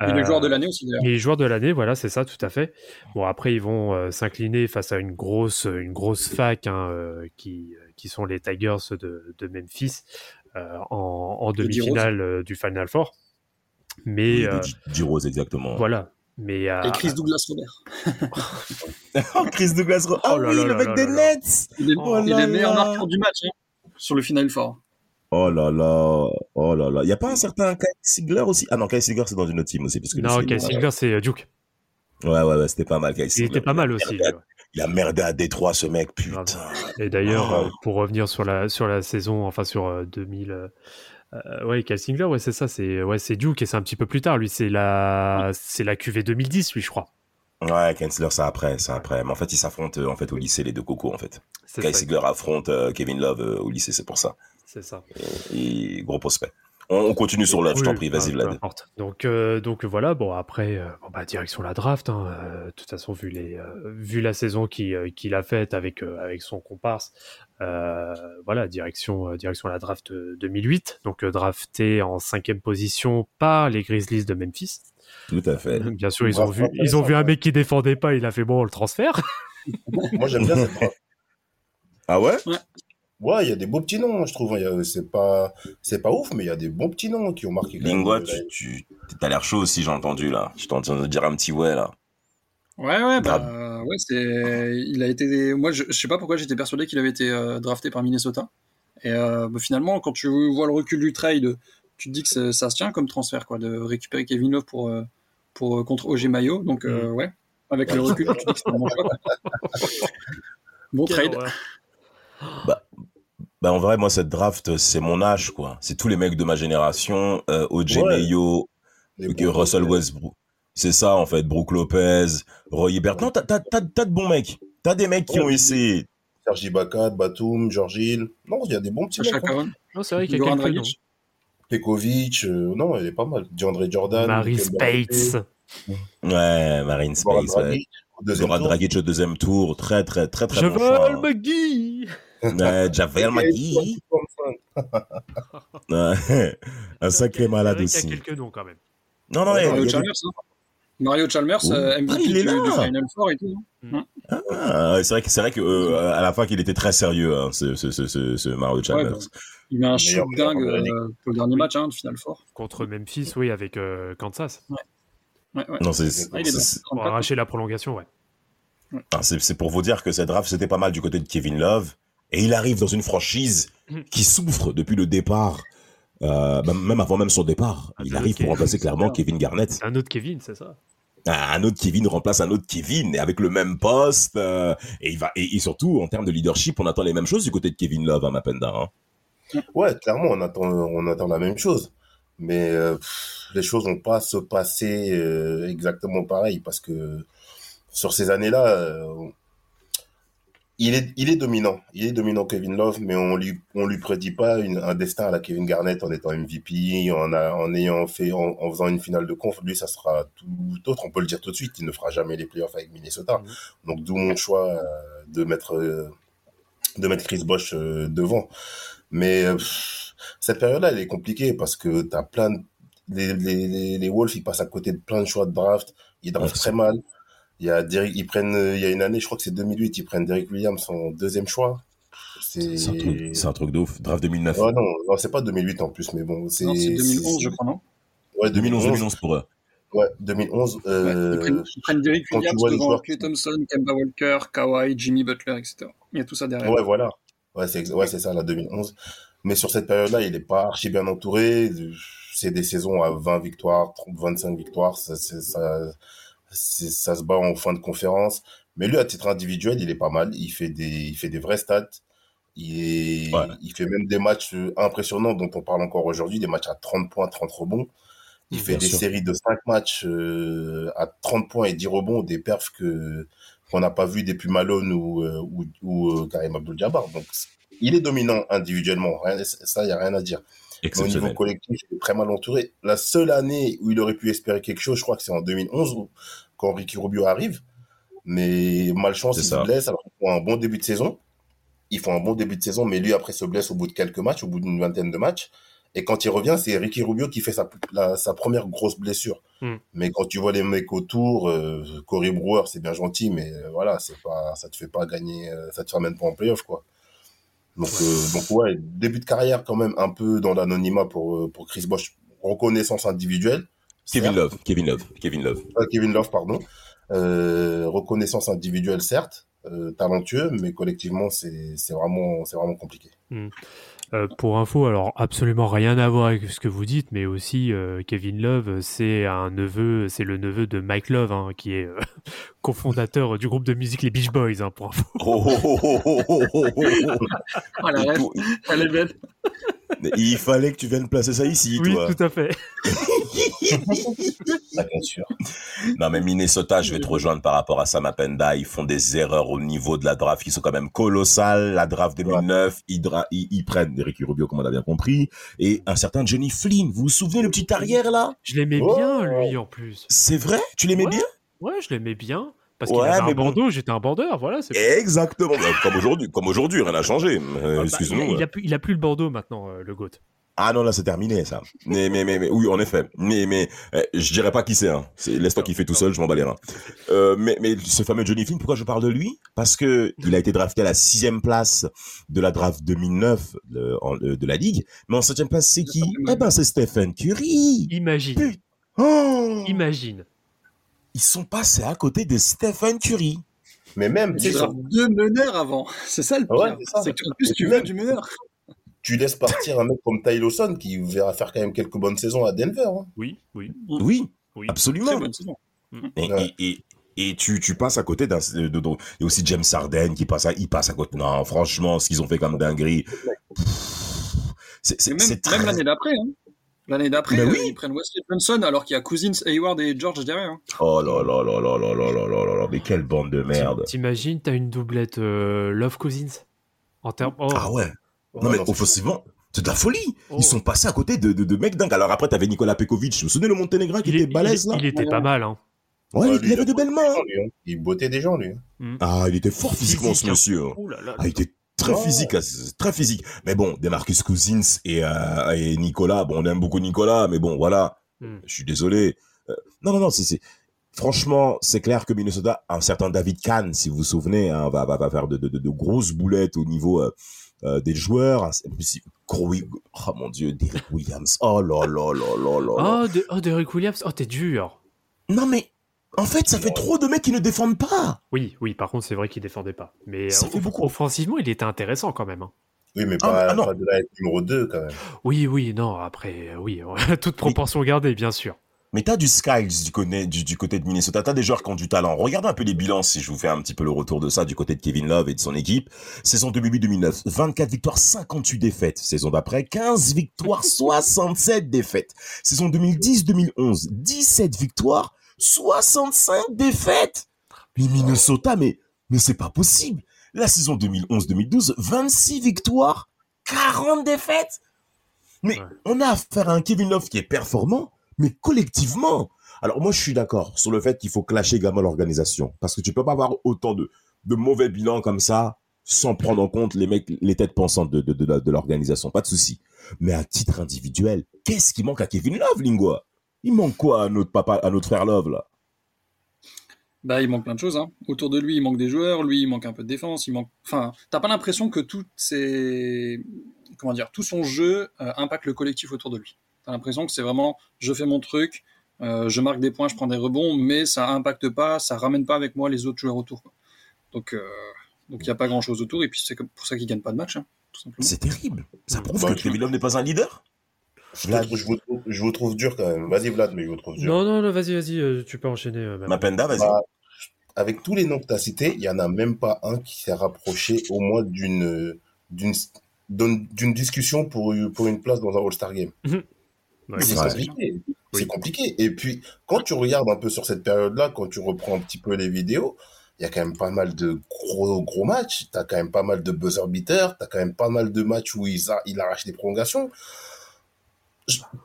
Est Euh, joueur de l'année aussi d'ailleurs. et joueur de l'année, voilà, c'est ça, tout à fait. Bon, après, ils vont euh, s'incliner face à une grosse, une grosse fac hein, euh, qui, qui sont les Tigers de, de Memphis euh, en, en De demi-finale du Final Four. Mais Oui, euh, G- D-Rose, exactement. voilà. Mais euh, Et Chris Douglas Robert. Oh, Chris Douglas. Oh, Oh là oui, là le là mec là des. Nets. Il est, Oh il là est meilleur là. marqueur du match hein, sur le Final Four. Oh là là, oh là là. Il y a pas un certain Kyle Sigler aussi? Ah non, Kyle Sigler c'est dans une autre team aussi parce que non, c'est- Kessinger, c'est euh, Duke. Ouais ouais ouais, c'était pas mal Kyle Il Sigler. était pas mal aussi. à- ouais. Il a merdé à Détroit ce mec, putain. Et d'ailleurs, Oh. euh, pour revenir sur la sur la saison, enfin sur euh, 2000, euh, ouais, Kessinger, ouais, c'est ça, c'est ouais, c'est Duke et c'est un petit peu plus tard. Lui, c'est la c'est la QV 2010, lui, je crois. Ouais, Kyle Sigler c'est après, c'est après. Mais en fait, ils s'affrontent euh, en fait au lycée les deux cocos en fait. Kyle ça, Sigler affronte euh, Kevin Love euh, au lycée, c'est pour ça. c'est ça. Et gros prospect. On, on continue sur Love, je t'en Oui, prie, vas-y Vlad. Donc, donc voilà, bon après, bon, bah, direction la draft. hein, de toute façon, vu les, vu la saison qui, qu'il a faite avec avec son comparse, voilà, direction euh, direction la draft euh, 2008. Donc euh, drafté en cinquième position par les Grizzlies de Memphis. Tout à fait. Bien sûr, ils ont vu, ils ont vu un mec qui défendait pas, il a fait bon, on le transfert. Moi, j'aime bien cette draft. Ah ouais? Ouais, il y a des beaux petits noms, je trouve. Il y a- C'est pas, c'est pas ouf, mais il y a des bons petits noms qui ont marqué. Lingua, tu, tu t'as l'air chaud aussi, j'ai entendu là. Je t'entends dire un petit ouais là. Ouais, ouais, bah, ouais, c'est, il a été, moi, je, je sais pas pourquoi j'étais persuadé qu'il avait été euh, drafté par Minnesota. Et euh, bah, finalement, quand tu vois le recul du trade, tu te dis que ça, ça se tient comme transfert, quoi, de récupérer Kevin Love pour, euh, pour contre OG Mayo. Donc, euh, ouais, avec le recul, tu te dis que c'est vraiment choix. quoi. Bon trade. Bah en vrai, moi cette draft, c'est mon âge quoi. C'est tous les mecs de ma génération, euh, OJ Ouais. Mayo, Russell. Westbrook. C'est ça, en fait. Brooke Lopez, Roy Hibbert. Non, t'as, t'as, t'as, t'as de bons mecs. T'as des mecs qui Ouais, ont essayé. Sergi Ibaka, Batum, Georgil. Non, il y a des bons petits mecs. Hein. Non, c'est vrai qu'il y a Goran quelques noms. Dragic. Pekovic, euh, non, elle est pas mal. DeAndre Jordan. Marie Spates. Ouais, Marine Space, ouais. Dragic, au deuxième Goran tour. Dragic au deuxième tour. Très, très, très, très bon Javel choix. hein. McGee. Ouais, Javel McGee. Un sacré malade aussi. y a quelques noms quand même. Non, non, il y a- il y a. Mario Chalmers, Oh. euh, Ah, il est là. du Final Four et tout. hein. Ah, c'est vrai que c'est vrai que euh, à la fin qu'il était très sérieux, hein, ce, ce, ce, ce, ce Mario Chalmers. bah, Il met un shoot dingue de euh, pour le dernier match hein, de Final Four. Contre Memphis, oui, avec euh, Kansas. Ouais, ouais. Non, c'est c'est- Ah, Pour 34. arracher la prolongation, ouais. ah, c'est- c'est pour vous dire que cette draft c'était pas mal du côté de Kevin Love et il arrive dans une franchise qui souffre depuis le départ, euh, même même avant même son départ. Ah, Il arrive pour remplacer clairement Kevin Garnett. Un autre Kevin, c'est ça? Ah, Un autre Kevin remplace un autre Kevin et avec le même poste euh, et il va et, et surtout en termes de leadership, on attend les mêmes choses du côté de Kevin Love, hein, Mapenda. Hein. Ouais, clairement, on attend, on attend la même chose. Mais euh, pff, les choses n'ont pas se passer euh, exactement pareil parce que sur ces années-là, euh, il est, il est dominant. Il est dominant, Kevin Love, mais on lui, on lui prédit pas une- un destin à la Kevin Garnett en étant MVP, en, a- en ayant fait, en, en faisant une finale de conf. Lui, ça sera tout autre. On peut le dire tout de suite. Il ne fera jamais les playoffs avec Minnesota. Donc, d'où mon choix euh, de mettre, euh, de mettre Chris Bosh euh, devant. Mais pff, cette période-là, elle est compliquée parce que t'as plein de... Les, les, les, les Wolves, ils passent à côté de plein de choix de draft. Ils draftent Ouais, très mal. Il y a Derrick, ils prennent, euh, il y a une année, je crois que c'est 2008, ils prennent Derrick Williams en deuxième choix. C'est un truc, c'est un truc de ouf. Draft 2009. Oh non, non c'est pas 2008 en plus, mais bon, c'est Non, c'est 2011, c'est- je crois, non? Ouais, 2011, 2011. 2011 pour eux. Ouais, 2011. Ouais, Euh, ils, prennent, ils prennent tu Williams devant joueurs Clay qui- Thompson, Kemba Walker, Kawhi, Jimmy Butler, etc. Il y a tout ça derrière. Ouais, voilà. Ouais, c'est ouais, c'est ça, la 2011. Mais sur cette période-là, il est pas archi bien entouré. C'est des saisons à 20 victoires, 30, 25 victoires. Ça, c'est- ça, c'est- ça se bat en fin de conférence. Mais lui, à titre individuel, il est pas mal. Il fait des, il fait des vrais stats. Il, est, Ouais. il fait même des matchs euh, impressionnants dont on parle encore aujourd'hui, des matchs à 30 points, 30 rebonds. Il fait des séries de 5 matchs euh, à 30 points et 10 rebonds, des perfs que qu'on n'a pas vu depuis Malone ou, euh, ou, ou euh, Karim Abdul-Jabbar. Donc, il est dominant individuellement. Rien- ça, il n'y a rien à dire. Mais au niveau collectif, il est très mal entouré. La seule année où il aurait pu espérer quelque chose, je crois que c'est en 2011, où- quand Ricky Rubio arrive. Mais malchance, il ça. se blesse. Alors, ils font un bon début de saison. Ils font un bon début de saison, mais lui, après, se blesse au bout de quelques matchs, au bout d'une vingtaine de matchs. Et quand il revient, c'est Ricky Rubio qui fait sa, la- sa première grosse blessure. Hmm. Mais quand tu vois les mecs autour, euh, Corey Brewer, c'est bien gentil, mais euh, voilà, c'est pas, ça te fait pas gagner, euh, ça te ramène pas en playoff, quoi. Donc, euh, donc ouais, début de carrière quand même un peu dans l'anonymat pour, euh, pour Chris Bosh. Reconnaissance individuelle. Kevin certes. Love, Kevin Love, Kevin Love. Euh, Kevin Love, pardon. Euh, reconnaissance individuelle, certes. Euh, talentueux, mais collectivement, c'est c'est vraiment, c'est vraiment compliqué. Euh, pour info, alors absolument rien à voir avec ce que vous dites, mais aussi euh, Kevin Love, c'est un neveu, c'est le neveu de Mike Love, hein, qui est euh, cofondateur du groupe de musique les Beach Boys, hein, pour info. Oh, oh, oh, oh, oh, oh, oh, oh. Ah. Il fallait que tu viennes placer ça ici, Oui, toi. tout à fait. Ah, bien sûr. Non, mais Minnesota, je vais te rejoindre par rapport à Sam Apenda. Ils font des erreurs au niveau de la draft qui sont quand même colossales. La draft 2009, ils, dra- ils, ils prennent Ricky Rubio, comme on a bien compris, et un certain Johnny Flynn. Vous vous souvenez le petit arrière là? Je l'aimais Oh. bien, lui, en plus. C'est vrai? Tu l'aimais Ouais. bien? Ouais, je l'aimais bien. Parce qu'il Ouais, avait un bon. bandeau, j'étais un bandeur, voilà. Exactement. Bah, Comme aujourd'hui, comme aujourd'hui, rien n'a changé. Euh, Ah, bah, Excuse-nous. il, a, il il a plus le bandeau maintenant, euh, le GOAT. Ah non, là c'est terminé ça. Mais, mais, mais, mais oui, en effet. Mais, mais euh, je dirais pas qui c'est. Hein. C'est- Laisse-toi kiffer tout seul, je m'en bats les reins. Euh, mais, mais ce fameux Johnny Flynn, pourquoi je parle de lui? Parce que il a été drafté à la sixième place de la draft 2009 de, en- de, la ligue. Mais en septième place, c'est qui? Eh ben, c'est Stephen Curry. Imagine, Putain. Oh imagine. Ils sont passés à côté de Stephen Curry. Mais même, tu C'est deux meneurs avant. C'est ça le ouais, pire. c'est qu'en plus, tu même- du meneur. Tu laisses partir un mec comme Ty Lawson qui verra faire quand même quelques bonnes saisons à Denver. hein. Oui, oui, Oui, oui. absolument. Saison. Et, Ouais. et, et, et tu, tu passes à côté d'un, de, de- de- et aussi James Harden qui passe à, il passe à côté. Non, franchement, ce qu'ils ont fait comme dinguerie. C'est, même, l'année d'après. Hein. L'année d'après, Ben euh, oui. ils prennent Wesley Johnson alors qu'il y a Cousins, Hayward et George derrière. hein. Oh là là là là là là là là là là, mais quelle bande de merde. T'imagines, t'as une doublette euh, Love Cousins en termes. Oh, Ah ouais. Non mais offensivement, c'est de la folie. oh. Ils sont passés à côté de, de, de mecs dingues. Alors après, t'avais Nicolas Pekovic. Vous vous souvenez le Monténégrin qui il, était balèze il- là il était pas mal, hein. Ouais, Ouais, il, avait de belles mains. Hein. Il bottait des gens, lui. hein. Ah, il était fort physiquement ce Physique, hein. monsieur. Ouh là là. Ah, il était Très Ouais. physique, c'est très physique. Mais bon, Demarcus Cousins et, euh, et Nicolas, bon, on aime beaucoup Nicolas, mais bon, voilà. Hmm. Je suis désolé. Euh, non, non, non, c'est, c'est, franchement, c'est clair que Minnesota, un certain David Kahn, si vous vous souvenez, hein, va, va, va faire de, de, de, de grosses boulettes au niveau euh, euh, des joueurs. Corey- oh mon dieu, Derek Williams. Oh là là là là là. Oh, de, oh, Derek Williams, oh, t'es dur. Non, mais, en fait, ça fait trop de mecs qui ne défendent pas. Oui, oui, par contre, c'est vrai qu'il défendait pas. Mais Ça euh, fait beaucoup. offensivement, il était intéressant quand même. hein. Oui, mais Ah, pas, ah, non. pas de la numéro 2 quand même. Oui, oui, non, après, oui, toute proportion gardée, bien sûr. Mais t'as du Skiles du côté, du, du côté de Minnesota, t'as des joueurs qui ont du talent. Regardez un peu les bilans si je vous fais un petit peu le retour de ça du côté de Kevin Love et de son équipe. Saison 2008-2009, 24 victoires, 58 défaites. Saison d'après, 15 victoires, 67 défaites. Saison 2010-2011, 17 victoires, 65 défaites. Mais Minnesota, mais, mais c'est pas possible. La saison 2011-2012, 26 victoires, 40 défaites. Mais Ouais. on a affaire à un Kevin Love qui est performant, mais collectivement. Alors moi, je suis d'accord sur le fait qu'il faut clasher également l'organisation. Parce que tu peux pas avoir autant de, mauvais bilans comme ça sans prendre en compte les mecs, les têtes pensantes de, de l'organisation. Pas de souci. Mais à titre individuel, qu'est-ce qui manque à Kevin Love, Lingua? Il manque quoi à notre papa, à notre frère Love, là? Bah, il manque plein de choses. Hein. Autour de lui, il manque des joueurs. Lui, il manque un peu de défense. Il manque. Enfin, t'as pas l'impression que tout ses... comment dire, tout son jeu euh, impacte le collectif autour de lui? T'as l'impression que c'est vraiment, je fais mon truc, euh, je marque des points, je prends des rebonds, mais ça impacte pas, ça ramène pas avec moi les autres joueurs autour. quoi. Donc, euh, donc il y a pas grand chose autour. Et puis c'est pour ça qu'il gagne pas de match, hein. C'est terrible. Ça prouve Bah, que Kevin Love n'est pas un leader? Je, vous trouve- je vous, trouve- je vous trouve dur quand même. Vas-y, Vlad, mais je vous trouve dur. Non, non, non, vas-y, vas-y, euh, tu peux enchaîner. euh, même. Mapenda, vas-y. Bah, avec tous les noms que tu as cités, il n'y en a même pas un qui s'est rapproché au moins d'une d'une discussion pour, pour une place dans un All-Star Game. Ouais, c'est compliqué. Oui. C'est compliqué. Et puis, quand tu regardes un peu sur cette période-là, quand tu reprends un petit peu les vidéos, il y a quand même pas mal de gros, gros matchs. Tu as quand même pas mal de buzzer beaters. Tu as quand même pas mal de matchs où il, a, il arrache des prolongations.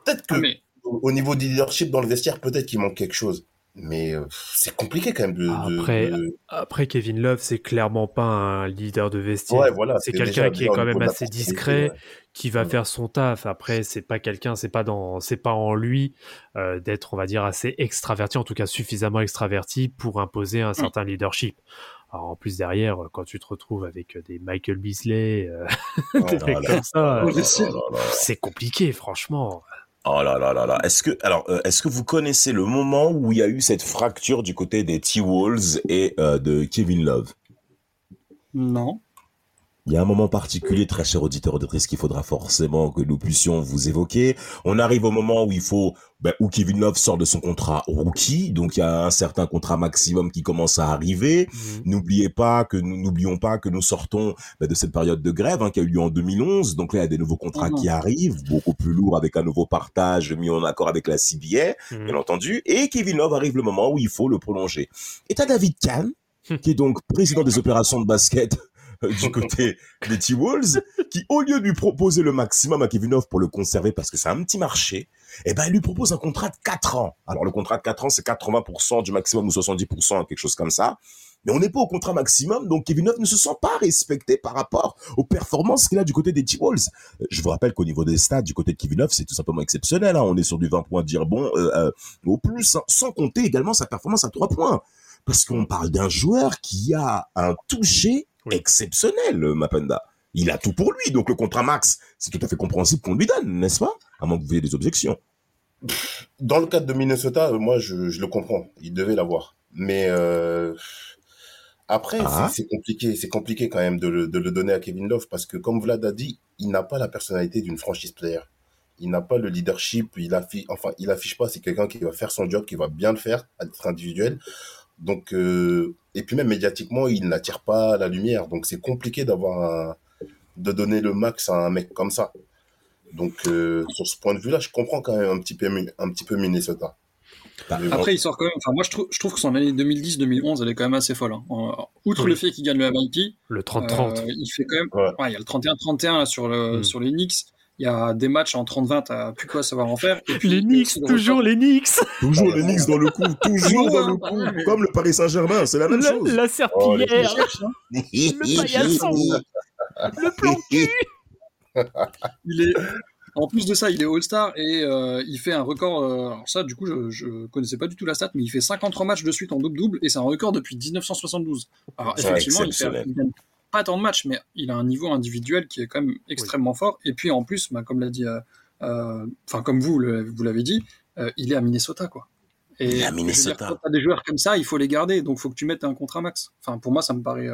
Peut-être que Ah, mais au au niveau du leadership dans le vestiaire, peut-être qu'il manque quelque chose. Mais euh, c'est compliqué quand même de. Après, de- Après, Kevin Love, c'est clairement pas un leader de vestiaire. Ouais, voilà, c'est quelqu'un qui est quand même assez discret, ouais. Qui va faire son taf. Après, c'est pas quelqu'un, c'est pas dans, c'est pas en lui euh, d'être, on va dire, assez extraverti, en tout cas suffisamment extraverti pour imposer un certain leadership. Alors, en plus derrière, euh, quand tu te retrouves avec euh, des Michael Beasley, euh, des Oh là là. comme ça, Oh euh, là c'est compliqué, franchement. Oh là là là là. Est-ce que alors euh, est-ce que vous connaissez le moment où il y a eu cette fracture du côté des T-Wolves et euh, de Kevin Love? Non. Il y a un moment particulier, très cher auditeur auditrice, qu'il faudra forcément que nous puissions vous évoquer. On arrive au moment où il faut, ben, où Kevin Love sort de son contrat rookie, donc il y a un certain contrat maximum qui commence à arriver. Mhm. N'oubliez pas que nous n'oublions pas que nous sortons ben, de cette période de grève hein, qui a eu lieu en 2011. Donc là, il y a des nouveaux contrats Mhm. qui arrivent, beaucoup plus lourds, avec un nouveau partage mis en accord avec la CBA, Mhm. bien entendu. Et Kevin Love arrive le moment où il faut le prolonger. Et t'as David Kahn, qui est donc président des opérations de basket du côté des T-Wolves, qui au lieu de lui proposer le maximum à Kevin Love pour le conserver parce que c'est un petit marché, eh ben, il lui propose un contrat de 4 ans. Alors, le contrat de 4 ans, c'est 80% du maximum ou 70%, quelque chose comme ça. Mais on n'est pas au contrat maximum, donc Kevin Love ne se sent pas respecté par rapport aux performances qu'il a du côté des T-Wolves. Euh, Je vous rappelle qu'au niveau des stats, du côté de Kevin Love, c'est tout simplement exceptionnel. Hein. On est sur du 20 points dire bon euh, euh, au plus, hein, sans compter également sa performance à 3 points. Parce qu'on parle d'un joueur qui a un toucher Oui. exceptionnel, euh, Mapenda. Il a tout pour lui, donc le contrat max, c'est tout à fait compréhensible qu'on lui donne, n'est-ce pas? À moins que vous ayez des objections. Dans le cadre de Minnesota, euh, moi, je, je le comprends. Il devait l'avoir. Mais euh, après, Ah. c'est c'est compliqué. C'est compliqué quand même de le, de le donner à Kevin Love parce que, comme Vlad a dit, il n'a pas la personnalité d'une franchise player. Il n'a pas le leadership. Il affiche, enfin, il affiche pas. C'est quelqu'un qui va faire son job, qui va bien le faire à titre individuel. Donc, euh, et puis même médiatiquement, il n'attire pas la lumière. Donc, c'est compliqué d'avoir un, de donner le max à un mec comme ça. Donc, euh, sur ce point de vue-là, je comprends quand même un petit peu, un petit peu Minnesota. Bah, bon. Après, il sort quand même. Enfin, moi, je trouve, je trouve que son année 2010-2011, elle est quand même assez folle. hein. En- outre Oui. le fait qu'il gagne le MIP, Le 30-30. euh, il fait quand même. Ouais. Ouais, il y a le 31-31 là, sur, le, Mm. sur les Knicks. Il y a des matchs en 30-20, t'as plus quoi savoir en faire. Et puis, les Knicks, le toujours les Knicks Toujours les Knicks dans le coup, toujours dans le coup, comme le Paris Saint-Germain, c'est la même chose. la Oh, serpillière cherche, hein. Le paillasson Le plan cul Il est, en plus de ça, il est All-Star et euh, il fait un record. euh, alors ça, du coup, je, je connaissais pas du tout la stat, mais il fait 53 matchs de suite en double-double et c'est un record depuis 1972. Alors effectivement, il, fait, il gagne pas tant de matchs, mais il a un niveau individuel qui est quand même extrêmement fort. Et puis en plus, bah, comme l'a dit, euh, euh, enfin comme vous, le- vous l'avez dit, euh, il est à Minnesota, quoi. Et Il est à dire, Minnesota. quand t'as des joueurs comme ça, il faut les garder, donc faut que tu mettes un contrat max. Enfin, pour moi, ça me paraît.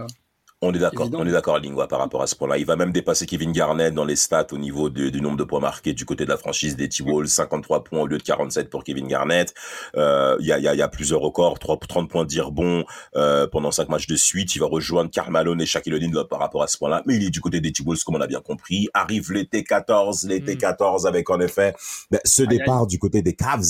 Euh, On est d'accord, on est d'accord, Lingua, par rapport à ce point-là. Il va même dépasser Kevin Garnett dans les stats au niveau de- du nombre de points marqués du côté de la franchise des T-Wolves. 53 points au lieu de 47 pour Kevin Garnett. Euh, Il y, a, y, a, y a plusieurs records, 3, 30 points d'Irbon euh, pendant 5 matchs de suite. Il va rejoindre Karl Malone et Shaquille O'Neal par rapport à ce point-là. Mais il est du côté des T-Wolves, comme on a bien compris. Arrive l'été 14, l'été Mm. 14 avec en effet ben, ce départ du côté des Cavs.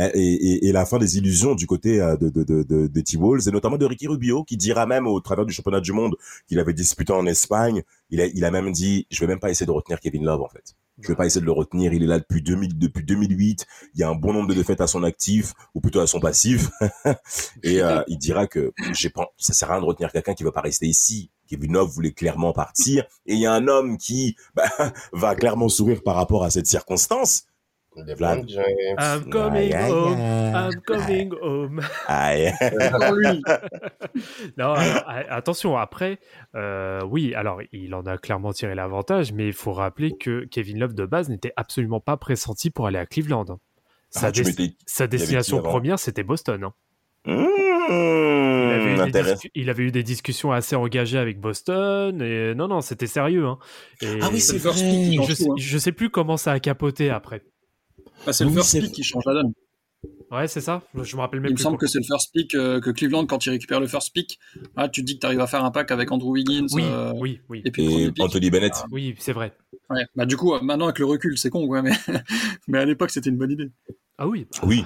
Euh, Et, et, et la fin des illusions du côté euh, de, de, de, de, de T-Wolves et notamment de Ricky Rubio qui dira même au travers du championnat du monde qu'il avait disputé en Espagne, il a, il a même dit, je vais même pas essayer de retenir Kevin Love, en fait. Je vais pas essayer de le retenir. Il est là depuis 2000, depuis 2008. Il y a un bon nombre de défaites à son actif, ou plutôt à son passif. et euh, il dira que j'ai pas, ça sert à rien de retenir quelqu'un qui veut pas rester ici. Kevin Love voulait clairement partir. Et il y a un homme qui bah, va clairement sourire par rapport à cette circonstance. Vlad? I'm coming Aïe, home, aïe. I'm coming home. Aïe. lui. non, alors, attention, après, euh, oui, alors il en a clairement tiré l'avantage, mais il faut rappeler que Kevin Love de base n'était absolument pas pressenti pour aller à Cleveland. Sa, Ah, des- sa destination première, c'était Boston. hein. Mmh, Il, avait eu des intéressant. discu- il avait eu des discussions assez engagées avec Boston, et non, non, c'était sérieux. hein. Et Ah oui, c'est je, sais, hein. je sais plus comment ça a capoté après. Bah, c'est le first pick qui change la donne. Ouais, c'est ça. Je me rappelle même Il me semble quoi. que c'est le first pick euh, que Cleveland, quand il récupère le first pick, ah, tu te dis que tu arrives à faire un pack avec Andrew Wiggins. Oui, euh, oui, oui. Et puis le Et premier pick. Anthony Bennett. Oui, c'est vrai. Ouais. Bah, du coup, euh, maintenant avec le recul, c'est con, ouais, mais, mais à l'époque, c'était une bonne idée. Ah oui. bah, Oui.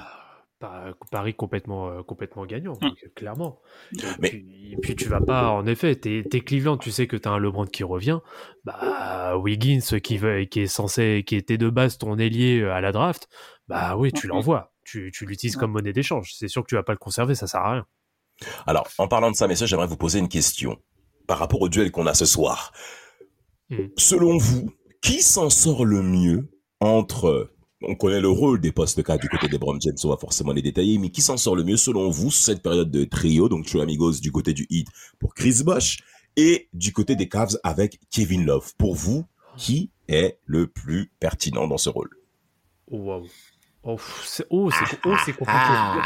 Bah, Paris complètement, euh, complètement gagnant, Mm. donc, clairement. Et, Mais- puis, et puis tu vas pas, en effet, t'es t'es Cleveland, tu sais que t'as un LeBron qui revient. Bah Wiggins qui, veut, qui est censé, qui était de base ton ailier euh, à la draft. Bah oui, tu Mm. l'envoies. Tu, tu l'utilises comme monnaie d'échange. C'est sûr que tu vas pas le conserver, ça sert à rien. Alors, en parlant de ça, messieurs, j'aimerais vous poser une question par rapport au duel qu'on a ce soir. Selon vous, qui s'en sort le mieux entre on connaît le rôle des postes 4 du côté des Brown James, on va forcément les détailler, mais qui s'en sort le mieux selon vous sur cette période de trio, donc Trio Amigos du côté du Heat pour Chris Bosh et du côté des Cavs avec Kevin Love. Pour vous, qui est le plus pertinent dans ce rôle? Oh, wow. Oh, c'est oh, c'est oh, compliqué. Ah,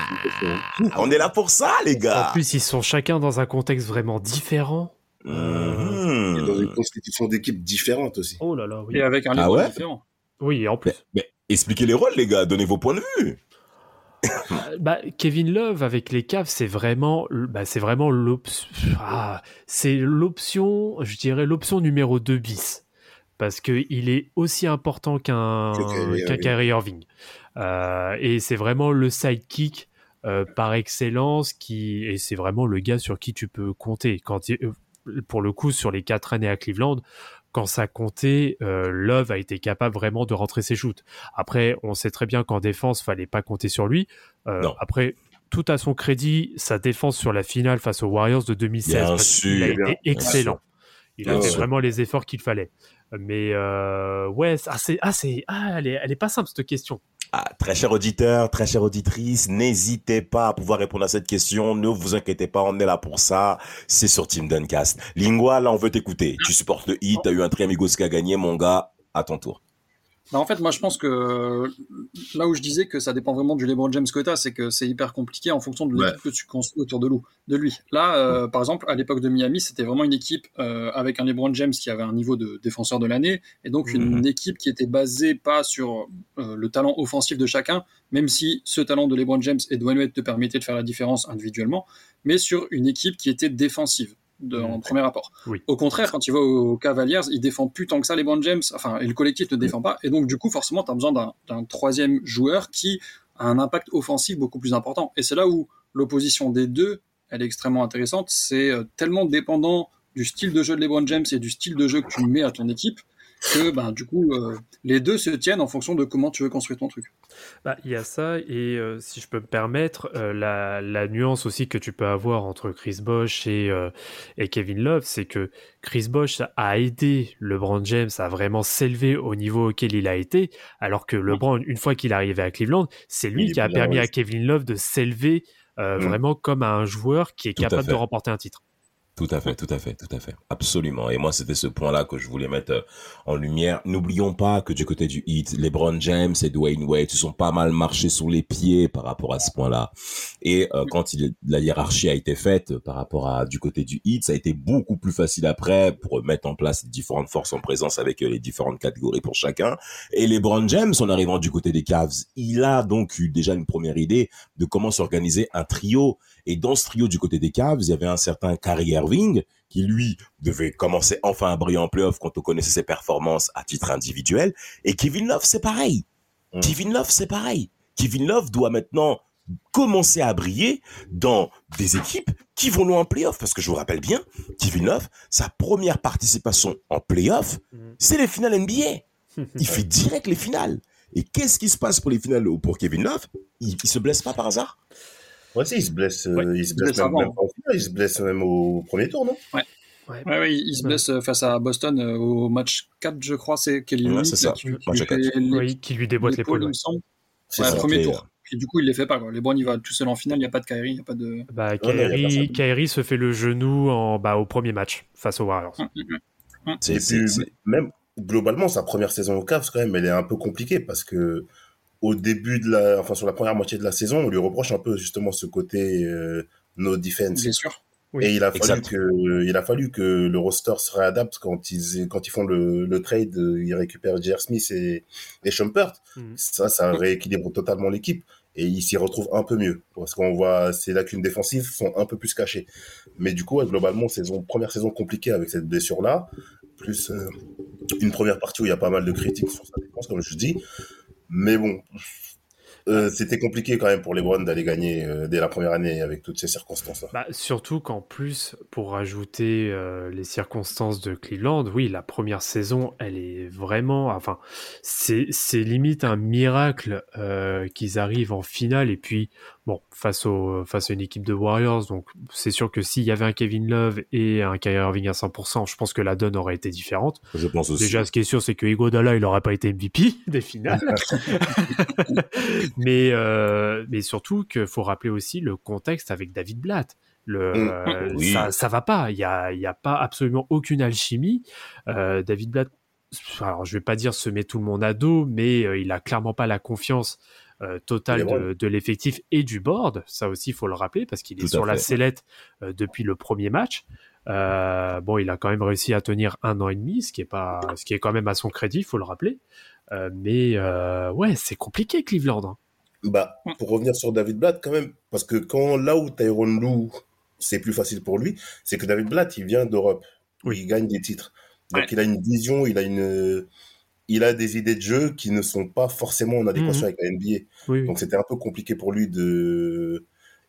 On est là pour ça, les En gars plus, ils sont chacun dans un contexte vraiment différent. Mhm. Et dans une constitution d'équipe différente aussi. Oh là là, oui. Et avec un Ah ouais? différent. Oui, en plus. Mais, mais expliquez les rôles, les gars, donnez vos points de vue. Bah, Kevin Love avec les Cavs, c'est vraiment, bah, c'est vraiment l'option, ah, c'est l'option, je dirais l'option numéro 2 bis. Parce que il est aussi important qu'un qu'un Irving. Kyrie Irving. Euh, et c'est vraiment le sidekick euh, par excellence qui, et c'est vraiment le gars sur qui tu peux compter. Quand il- euh, pour le coup, sur les quatre années à Cleveland, quand ça comptait, euh, Love a été capable vraiment de rentrer ses shoots. Après, on sait très bien qu'en défense, fallait pas compter sur lui. Euh, Non. après, tout à son crédit, sa défense sur la finale face aux Warriors de 2016, Bien parce qu'il a été excellent. Il a fait vraiment les efforts qu'il fallait. Mais euh, ouais, ah, ah, ah, elle est, pas simple cette question. Ah, très cher auditeur, très chère auditrice, n'hésitez pas à pouvoir répondre à cette question. Ne vous inquiétez pas, on est là pour ça. C'est sur Team Duncast. Lingua, là, on veut t'écouter. Tu supportes le hit, t'as eu un Triamigos qui a gagné, mon gars. À ton tour. Bah, en fait, moi, je pense que là où je disais que ça dépend vraiment du LeBron James que t'as, c'est que c'est hyper compliqué en fonction de l'équipe que tu construis autour de, lui- de. Là, euh, par exemple, à l'époque de Miami, c'était vraiment une équipe euh, avec un LeBron James qui avait un niveau de défenseur de l'année, et donc une Mhm. équipe qui était basée pas sur euh, le talent offensif de chacun, même si ce talent de LeBron James et Wade te permettait de faire la différence individuellement, mais sur une équipe qui était défensive. De, en premier rapport. Oui. Au contraire, quand tu vas aux Cavaliers, il défend plus tant que ça les LeBron James, enfin, et le collectif ne défend pas, et donc du coup, forcément, tu as besoin d'un- d'un troisième joueur qui a un impact offensif beaucoup plus important. Et c'est là où l'opposition des deux, elle est extrêmement intéressante. C'est euh, tellement dépendant du style de jeu de LeBron James et du style de jeu que tu mets à ton équipe que, ben, du coup, euh, les deux se tiennent en fonction de comment tu veux construire ton truc. Bah, il y a ça, et euh, si je peux me permettre, euh, la, la nuance aussi que tu peux avoir entre Chris Bosh et, euh, et Kevin Love, c'est que Chris Bosh a aidé LeBron James à vraiment s'élever au niveau auquel il a été, alors que LeBron, une fois qu'il est arrivé à Cleveland, c'est lui Il qui a permis à Kevin Love de s'élever euh, Mm. vraiment comme un joueur qui est Tout capable de remporter un titre. Tout à fait, tout à fait, tout à fait. Absolument. Et moi, c'était ce point-là que je voulais mettre euh, en lumière. N'oublions pas que du côté du Heat, LeBron James et Dwayne Wade se sont pas mal marchés sous les pieds par rapport à ce point-là. Et euh, quand la hiérarchie a été faite euh, par rapport à du côté du Heat, ça a été beaucoup plus facile après pour mettre en place les différentes forces en présence avec les différentes catégories pour chacun. Et LeBron James, en arrivant du côté des Cavs, il a donc eu déjà une première idée de comment s'organiser un trio et dans ce trio du côté des Cavs, il y avait un certain Kyrie Irving qui lui devait commencer enfin à briller en playoff quand on connaissait ses performances à titre individuel. Et Kevin Love, c'est pareil. Mm. Kevin Love, c'est pareil. Kevin Love doit maintenant commencer à briller dans des équipes qui vont loin en playoff. Parce que je vous rappelle bien, Kevin Love, sa première participation en playoff, Mhm. c'est les finales NBA. Il fait direct les finales. Et qu'est-ce qui se passe pour les finales pour Kevin Love? Il, il se blesse pas par hasard? Ouais, si, il se blesse, euh, Ouais, il se il se blesse blesse même, même il se blesse même au premier tour, non? Ouais, ouais, il se Ouais. blesse euh, face à Boston euh, au match 4, je crois, c'est Kelly Ouais, ça. qui, lui les- Oui, qui lui déboîte l'épaule. ouais. C'est Ouais, premier tour. Et du coup, il les fait pas. Quoi. LeBron, il va tout seul en finale, il n'y a pas de Kyrie, il n'y a pas de. Bah, y Kyrie. Kyrie se fait le genou en, bah, au premier match face aux Warriors. C'est- même globalement, sa première saison au Cavs, quand même, elle est un peu compliquée parce que au début de la, enfin, sur la première moitié de la saison, on lui reproche un peu justement ce côté euh, no defense. Bien sûr. Oui, et il a fallu exact. que, il a fallu que le roster se réadapte quand ils, quand ils font le, le trade, ils récupèrent J.R. Smith et, et Shumpert. Mhm. Ça, ça rééquilibre totalement l'équipe et il s'y retrouve un peu mieux parce qu'on voit ses lacunes défensives sont un peu plus cachées. Mais du coup, globalement, saison, première saison compliquée avec cette blessure-là, plus euh, une première partie où il y a pas mal de critiques sur sa défense, comme je dis. Mais bon, euh, c'était compliqué quand même pour les Browns d'aller gagner euh, dès la première année avec toutes ces circonstances-là. Bah, surtout qu'en plus, pour rajouter euh, les circonstances de Cleveland, oui, la première saison, elle est vraiment, enfin, c'est limite un miracle qu'ils arrivent en finale et puis bon, face au face à une équipe de Warriors, donc c'est sûr que s'il y avait un Kevin Love et un Kyrie Irving à 100%, je pense que la donne aurait été différente. Je pense aussi. Déjà, ce qui est sûr, c'est que Iguodala, il n'aurait pas été MVP des finales. mais, euh, mais surtout qu'il faut rappeler aussi le contexte avec David Blatt. Le, Mm. euh, Oui. ça, ça va pas. Il y a, y a pas absolument aucune alchimie. Euh, David Blatt, alors je vais pas dire se met tout le monde à dos, mais euh, il a clairement pas la confiance euh, totale Il de, de l'effectif et du board. Ça aussi, il faut le rappeler parce qu'il est sur la sellette euh, depuis le premier match. Euh, bon, il a quand même réussi à tenir un an et demi, ce qui est pas, ce qui est quand même à son crédit, faut le rappeler. Euh, mais euh, ouais, c'est compliqué Cleveland. hein. Bah, pour revenir sur David Blatt, quand même, parce que quand là où Tyrone Lou, c'est plus facile pour lui, c'est que David Blatt, il vient d'Europe, où Oui. il gagne des titres. Donc Ouais. il a une vision, il a une, il a des idées de jeu qui ne sont pas forcément en adéquation Mhm. avec la NBA. Oui, oui. Donc c'était un peu compliqué pour lui de,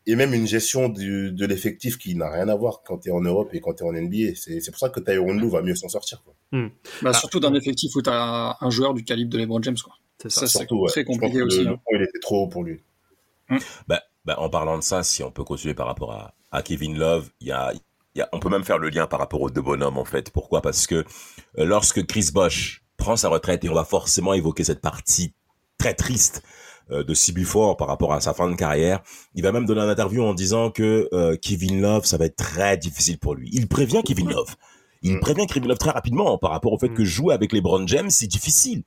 et même une gestion du, de l'effectif qui n'a rien à voir quand tu es en Europe et quand tu es en NBA. C'est c'est pour ça que Tyrone Lou va mieux s'en sortir. Quoi. Bah, Surtout d'un effectif où tu as un joueur du calibre de LeBron James. Quoi. c'est Ça, ça. c'est ouais. très Je pense compliqué que aussi. Le, le hein. point, il était trop haut pour lui. Bah, bah, en parlant de ça, si on peut continuer par rapport à, à Kevin Love, il y a, il y a, on peut même faire le lien par rapport aux deux bonhommes en fait. Pourquoi? Parce que euh, lorsque Chris Bosh prend sa retraite et on va forcément évoquer cette partie très triste euh, de Ford par rapport à sa fin de carrière, il va même donner une interview en disant que euh, Kevin Love, ça va être très difficile pour lui. Il prévient Kevin Love. Il Mm. prévient Kevin Love très rapidement par rapport au fait Mm. que jouer avec les Brown James, c'est difficile.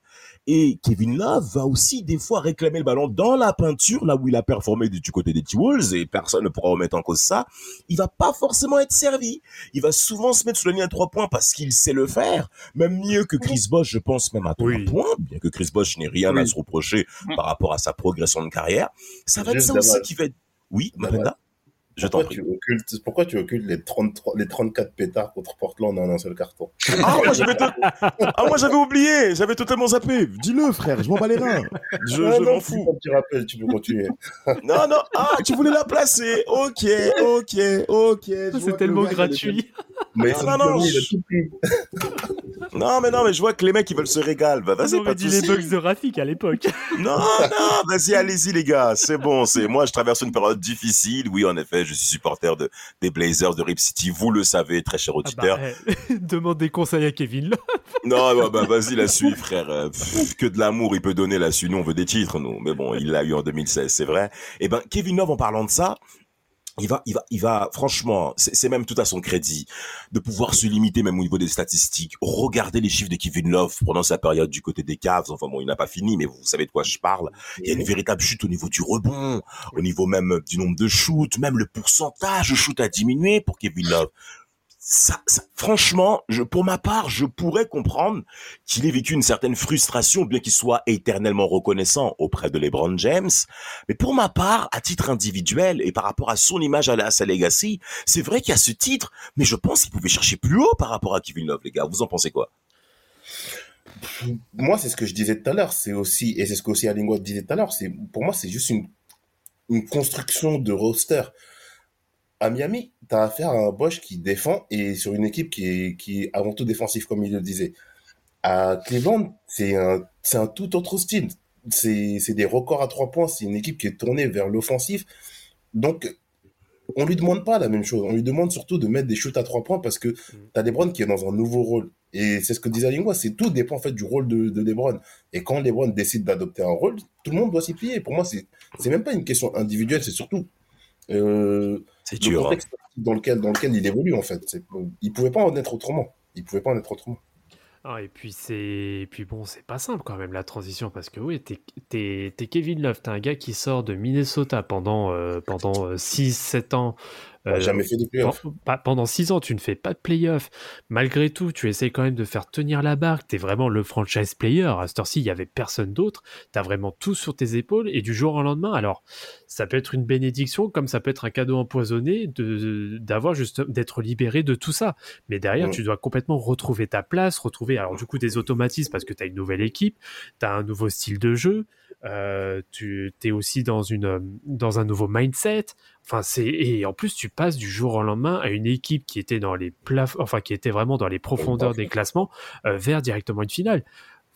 Et Kevin Love va aussi des fois réclamer le ballon dans la peinture, là où il a performé du côté des T-Wolves, et personne ne pourra remettre en cause ça. Il va pas forcément être servi. Il va souvent se mettre sous la ligne à trois points parce qu'il sait le faire. Même mieux que Chris Bosh, je pense même à trois Oui. points, bien que Chris Bosh n'ait rien à se reprocher Mm. par rapport à sa progression de carrière. Ça va être ça aussi qui va être... Oui, Damal. Mapenda Je t'en Pourquoi prie. tu, occultes, pourquoi tu occultes les, 33, les 34 pétards contre Portland en un seul carton? Ah, moi j'avais, to- ah, moi j'avais oublié, j'avais totalement zappé. Dis-le, frère, je m'en bats les reins. Je, Ah je non, m'en fous. pas un petit rappel, tu peux continuer. Non, non, ah, tu voulais la placer. Ok, ok, ok. C'est le tellement gratuit. Mais Non, son non, non, a je-. Non, mais non, mais je vois que les mecs, ils veulent se régaler. Bah, On vas-y, pas de dit les bugs de Rafik à l'époque. Non, non, vas-y, allez-y, les gars. C'est bon, c'est moi, je traverse une période difficile. Oui, en effet, je suis supporter de, des Blazers de Rip City. Vous le savez, très cher Ah auditeur. bah, eh, demande des conseils à Kevin. là. Non, bah, bah, vas-y, la suite, frère. Euh, pff, que de l'amour, il peut donner la suite. Nous, on veut des titres, nous. Mais bon, il l'a eu en 2016, c'est vrai. Eh ben, Kevin Love, en parlant de ça, il va, il va, il va, franchement, c'est même tout à son crédit de pouvoir se limiter même au niveau des statistiques. Regardez les chiffres de Kevin Love pendant sa période du côté des Cavs. Enfin bon, il n'a pas fini, mais vous savez de quoi je parle. Il y a une véritable chute au niveau du rebond, au niveau même du nombre de shoots, même le pourcentage de shoot a diminué pour Kevin Love. Ça, ça- franchement, je, pour ma part, je pourrais comprendre qu'il ait vécu une certaine frustration, bien qu'il soit éternellement reconnaissant auprès de LeBron James. Mais pour ma part, à titre individuel et par rapport à son image à, la, sa legacy, c'est vrai qu'il y a ce titre, mais je pense qu'il pouvait chercher plus haut par rapport à Kevin Love, les gars. Vous en pensez quoi? Moi, c'est ce que je disais tout à l'heure. C'est aussi, et c'est ce que aussi Alingua disait tout à l'heure. C'est, pour moi, c'est juste une, une construction de roster. À Miami, tu as affaire à un Bosch qui défend et sur une équipe qui est, qui est avant tout défensif, comme il le disait. À Cleveland, c'est un, un tout autre style. C'est, des records à trois points. C'est une équipe qui est tournée vers l'offensif. Donc, on lui demande pas la même chose. On lui demande surtout de mettre des shoots à trois points parce que tu as LeBron qui est dans un nouveau rôle. Et c'est ce que disait Lingua, c'est tout dépend en fait du rôle de, de LeBron. Et quand LeBron décide d'adopter un rôle, tout le monde doit s'y plier. Pour moi, c'est c'est même pas une question individuelle, c'est surtout euh, C'est le dur. hein. contexte dans lequel dans lequel il évolue en fait. Il pouvait pas en être autrement. Il pouvait pas en être autrement. Ah, et puis c'est puis bon c'est pas simple quand même la transition parce que oui t'es t'es t'es Kevin Love t'es un gars qui sort de Minnesota pendant euh, pendant 6-7 ans Il a euh, jamais fait de playoff. Pen- pas- pendant 6 ans, tu ne fais pas de playoff. Malgré tout, tu essaies quand même de faire tenir la barque. Tu es vraiment le franchise player. À cette heure-ci, il n'y avait personne d'autre. Tu as vraiment tout sur tes épaules. Et du jour au lendemain, alors, ça peut être une bénédiction, comme ça peut être un cadeau empoisonné d'avoir juste d'être libéré de tout ça. Mais derrière, Mm. tu dois complètement retrouver ta place, retrouver, alors du coup, des automatismes parce que tu as une nouvelle équipe, tu as un nouveau style de jeu. Euh, tu es aussi dans, une, dans un nouveau mindset. Enfin, c'est et en plus tu passes du jour au lendemain à une équipe qui était dans les plaf- enfin qui était vraiment dans les profondeurs des classements euh, vers directement une finale.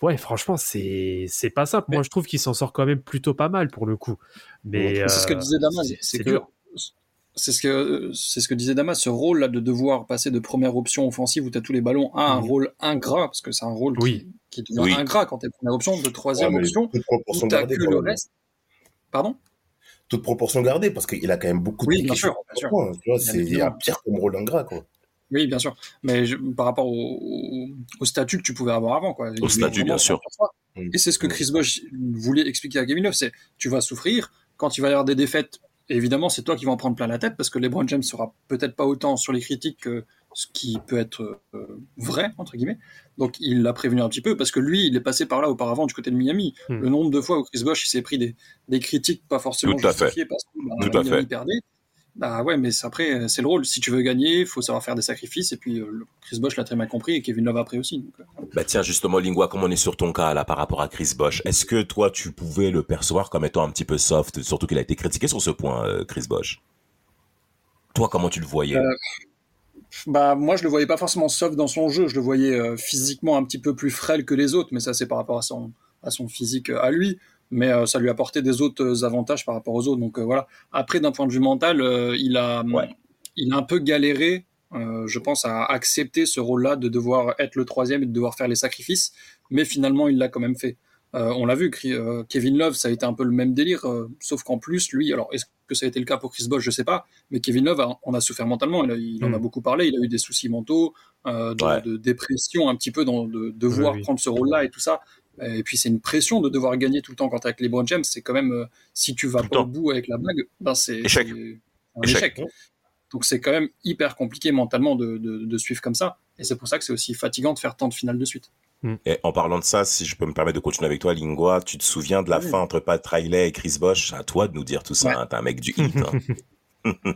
Ouais, franchement, c'est c'est pas simple. Moi, je trouve qu'il s'en sort quand même plutôt pas mal pour le coup. Mais C'est ce que euh, disait Damas, c'est- c'est c'est que dur. C'est ce que c'est ce que disait Damas, ce rôle là de devoir passer de première option offensive où tu as tous les ballons à un rôle ingrat parce que c'est un rôle Oui. qui, qui devient Oui. ingrat quand tu es première option, de troisième Ouais, option toute où gardée. que le même. reste. Pardon? Toute proportion gardée parce qu'il a quand même beaucoup de Oui, bien sûr, bien sûr. points, Tu vois, Bien c'est il y a pire comme rôle ingrat quoi. Oui, bien sûr. Mais je- par rapport au, au, au statut que tu pouvais avoir avant, quoi. Il voulait statut, bien sûr. Mm. Et c'est ce que Chris Bosh voulait expliquer à Kevin Love, c'est tu vas souffrir quand il va y avoir des défaites. Évidemment, c'est toi qui vas en prendre plein la tête parce que LeBron James sera peut-être pas autant sur les critiques que ce qui peut être euh, vrai entre guillemets. Donc il l'a prévenu un petit peu parce que lui, il est passé par là auparavant du côté de Miami. Mm. Le nombre de fois où Chris Bosh s'est pris des, des critiques pas forcément Tout à fait. justifiées parce que bah, Tout à Miami fait. perdait. Bah ouais, mais après, c'est le rôle. Si tu veux gagner, il faut savoir faire des sacrifices. Et puis, euh, Chris Bosh l'a très mal compris et Kevin Love après aussi. donc, euh, Bah tiens, justement, Lingua, comme on est sur ton cas là par rapport à Chris Bosch, est-ce que toi tu pouvais le percevoir comme étant un petit peu soft, surtout qu'il a été critiqué sur ce point, euh, Chris Bosch Toi, comment tu le voyais? Euh, Bah, moi, je le voyais pas forcément soft dans son jeu. Je le voyais euh, physiquement un petit peu plus frêle que les autres, mais ça, c'est par rapport à son, à son physique euh, à lui. Mais euh, ça lui apportait des autres euh, avantages par rapport aux autres. Donc euh, voilà. Après, d'un point de vue mental, euh, il a, Ouais. il a un peu galéré, euh, je pense, à accepter ce rôle-là de devoir être le troisième et de devoir faire les sacrifices. Mais finalement, il l'a quand même fait. Euh, on l'a vu, Kevin Love, ça a été un peu le même délire, euh, sauf qu'en plus, lui, alors est-ce que ça a été le cas pour Chris Bosh, je sais pas, mais Kevin Love a- en a souffert mentalement, il, a- il en a Mm. beaucoup parlé, il a eu des soucis mentaux, euh, de, Ouais. de dépression un petit peu, dans, de devoir Oui, oui. prendre ce rôle-là et tout ça. Et puis c'est une pression de devoir gagner tout le temps quand t'es avec LeBron James, c'est quand même, euh, si tu vas Tout pas temps. au bout avec la bague, ben c'est Échec. un Échec. échec. Donc c'est quand même hyper compliqué mentalement de, de, de suivre comme ça, et c'est pour ça que c'est aussi fatigant de faire tant de finales de suite. Et en parlant de ça, si je peux me permettre de continuer avec toi, Lingua, tu te souviens de la Oui. fin entre Pat Riley et Chris Bosch À toi de nous dire tout ça, Ouais. hein, t'es un mec du hit. hein.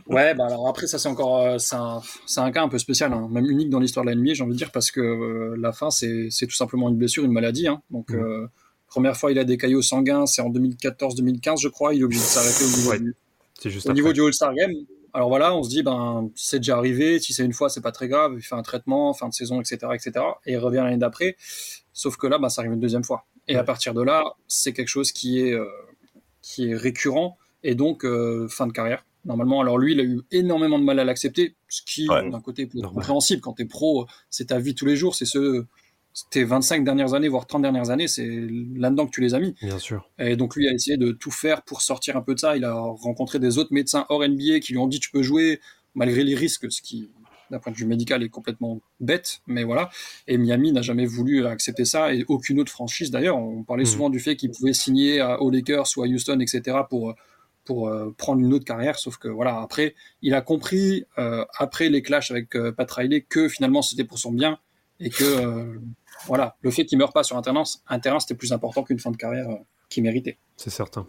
Ouais, bah alors après ça c'est encore euh, c'est un, un cas un peu spécial, hein, même unique dans l'histoire de la NBA, j'ai envie de dire parce que euh, la fin c'est tout simplement une blessure, une maladie. Hein. Donc Mhm. euh, première fois il a des caillots sanguins, c'est en 2014-2015 je crois, il est obligé de s'arrêter au niveau Ouais. du, juste au niveau du All-Star Game. Alors voilà, on se dit, ben, c'est déjà arrivé. Si c'est une fois, c'est pas très grave. Il fait un traitement, fin de saison, etc., etc. Et il revient l'année d'après. Sauf que là, ben, ça arrive une deuxième fois. Et à partir de là, c'est quelque chose qui est, qui est récurrent et donc fin de carrière. Normalement, alors lui, il a eu énormément de mal à l'accepter, ce qui, Ouais. d'un côté, peut être Normal. compréhensible. Quand t'es pro, c'est ta vie tous les jours, c'est ce, tes 25 dernières années, voire 30 dernières années, c'est là-dedans que tu les as mis. Bien sûr. Et donc lui a essayé de tout faire pour sortir un peu de ça. Il a rencontré des autres médecins hors NBA qui lui ont dit tu peux jouer malgré les risques, ce qui d'un point de vue médical est complètement bête, mais voilà. Et Miami n'a jamais voulu accepter ça et aucune autre franchise d'ailleurs. On parlait Mhm. souvent du fait qu'il pouvait signer à, aux Lakers ou à Houston, etc. pour pour euh, prendre une autre carrière, sauf que voilà après il a compris euh, après les clashs avec euh, Pat Riley que finalement c'était pour son bien et que euh, voilà le fait qu'il meure pas sur un terrain, un terrain c'était plus important qu'une fin de carrière euh, qu'il méritait. C'est certain.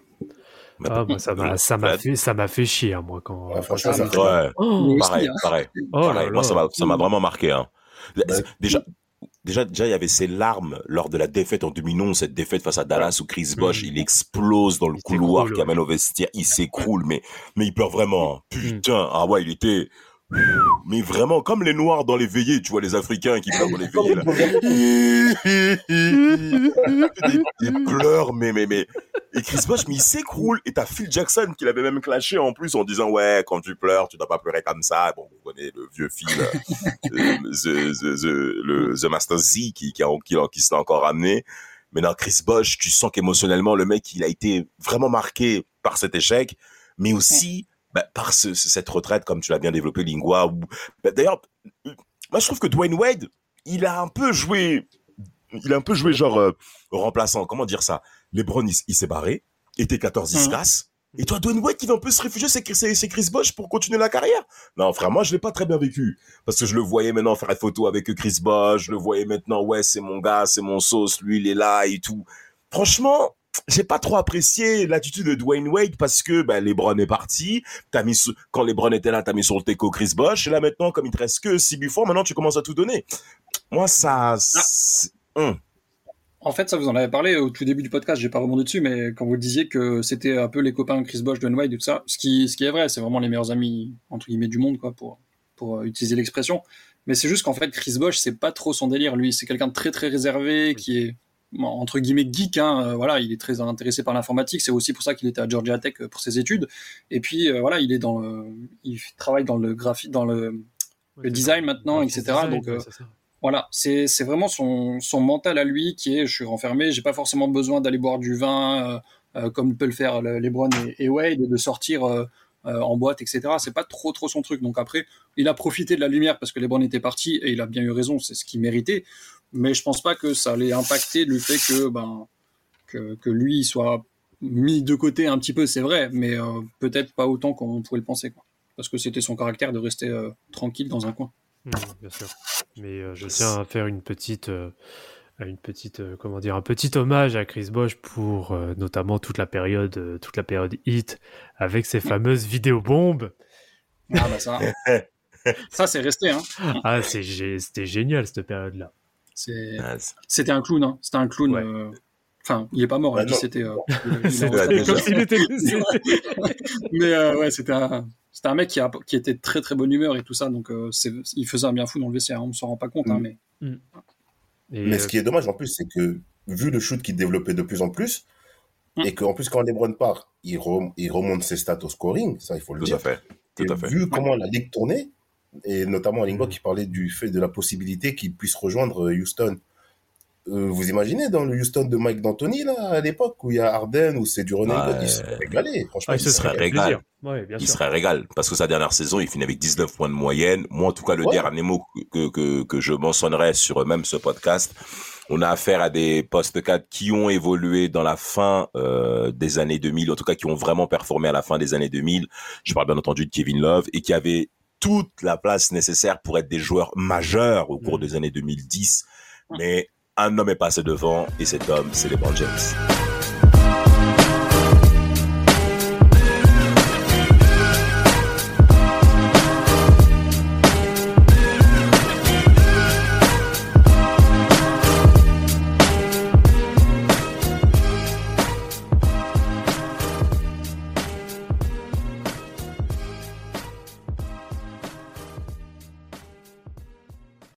Mais Ah, moi, ça m'a ça m'a fait, ça m'a fait chier, hein, moi, quand. Ouais, franchement, ça Ouais, Oh, aussi, pareil, hein. pareil. oh là pareil. Moi, ça m'a, ça m'a vraiment marqué. Hein. Ouais. Déjà, déjà, déjà, il y avait ces larmes lors de la défaite en 2011, cette défaite face à Dallas où Chris Bosh, Mm. il explose dans le Il couloir qui amène au vestiaire, il s'écroule, mais, mais il pleure vraiment. hein. Putain, ah ouais, il était, mais vraiment comme les Noirs dans les veillées, tu vois, les Africains qui pleurent dans les veillées, là. il, il pleure, mais, mais, mais, et Chris Bosh, mais il s'écroule. Et t'as Phil Jackson qui l'avait même clashé en plus en disant, ouais, quand tu pleures, tu dois pas pleurer comme ça. Bon, vous connaissez le vieux Phil, euh, the, the, the, le, the Master Z qui, qui, a- qui, qui se l'a encore ramené. Mais dans Chris Bosh, tu sens qu'émotionnellement, le mec, il a été vraiment marqué par cet échec, mais aussi bah, par ce, ce- cette retraite, comme tu l'as bien développé, Lingua. Bah, D'ailleurs, euh, moi, je trouve que Dwayne Wade, il a un peu joué, il a un peu joué genre euh, remplaçant. Comment dire ça? LeBron, il, il s'est barré. Été 14, il se Mhm. casse. Et toi, Dwayne Wade, qui va un peu se réfugier, c'est Chris, c'est Chris Bosh pour continuer la carrière? Non, frère, moi, je l'ai pas très bien vécu. Parce que je le voyais maintenant faire une photo avec Chris Bosh. Je le voyais maintenant, ouais, c'est mon gars, c'est mon sauce. Lui, il est là et tout. Franchement, j'ai pas trop apprécié l'attitude de Dwayne Wade parce que ben, LeBron est parti. T'as mis sur- quand LeBron était là, t'as mis sur le teco Chris Bosh. Et là maintenant, comme il te reste que 6 Buffon, maintenant tu commences à tout donner. Moi, ça, hum. En fait, ça vous en avez parlé au tout début du podcast, j'ai pas rebondi dessus, mais quand vous disiez que c'était un peu les copains Chris Bosh, Dwayne Wade et tout ça, ce qui, ce qui est vrai, c'est vraiment les meilleurs amis, entre guillemets, du monde, quoi, pour, pour euh, utiliser l'expression. Mais c'est juste qu'en fait, Chris Bosh, c'est pas trop son délire, lui. C'est quelqu'un de très, très réservé, qui est, entre guillemets, geek, hein. euh, voilà, il est très intéressé par l'informatique. C'est aussi pour ça qu'il était à Georgia Tech euh, pour ses études. Et puis, euh, voilà, il est dans le, il travaille dans le graphique, dans le, le design maintenant, Ouais, etc. design, donc, euh. Voilà, c'est vraiment son, mental à lui qui est je suis renfermé, j'ai pas forcément besoin d'aller boire du vin euh, euh, comme peut le faire le- LeBron et, et Wade, de sortir euh, en boîte, etc. C'est pas trop trop son truc. Donc après, il a profité de la lumière parce que LeBron était parti et il a bien eu raison, c'est ce qu'il méritait. Mais je pense pas que ça allait impacter le fait que ben que, lui soit mis de côté un petit peu, c'est vrai, mais peut-être pas autant qu'on pouvait le penser. Parce que c'était son caractère de rester tranquille dans un coin. Mm, bien sûr. Mais euh, je tiens à faire une petite, euh, une petite, euh, comment dire, un petit hommage à Chris Bosch pour euh, notamment toute la période, euh, toute la période hit avec ses fameuses vidéobombes. Ah bah ça, ça c'est resté, hein. Ah, c'était génial cette période-là. C'est Ah, c'est- C'était un clown, hein. C'était un clown. Ouais. Enfin, il est pas mort, dit non. c'était. euh, comme s'il était. Mais euh, ouais, c'était un, c'était un mec qui, a, qui était de très très bonne humeur et tout ça, donc euh, c'est- il faisait un bien fou dans le vestiaire. On s'en rend pas compte, hein, Mm. mais Et, Mais euh, ce qui est dommage en plus, c'est que vu le shoot qu'il développait de plus en plus, Mm. et qu'en plus quand LeBron part, il, rem- il remonte ses stats au scoring, ça il faut le Tout dire. à fait. Et Tout à fait. vu comment la ligue tournait, et notamment Lingua Mm. qui parlait du fait de la possibilité qu'il puisse rejoindre Houston. Euh, vous imaginez dans le Houston de Mike D'Antoni là à l'époque où il y a Harden où c'est du. God, il serait régalé. Franchement, ah, il serait serait régal. Ouais, bien il sûr. serait régal parce que sa dernière saison, il finit avec 19 points de moyenne. Moi, en tout cas, le Ouais. dernier mot que, que, que je mentionnerai sur même ce podcast, on a affaire à des postes 4 qui ont évolué dans la fin euh, des années 2000, en tout cas qui ont vraiment performé à la fin des années 2000. Je parle bien entendu de Kevin Love et qui avaient toute la place nécessaire pour être des joueurs majeurs au cours Mhm. des années 2010. Mais un homme est passé devant et cet homme, c'est LeBron James.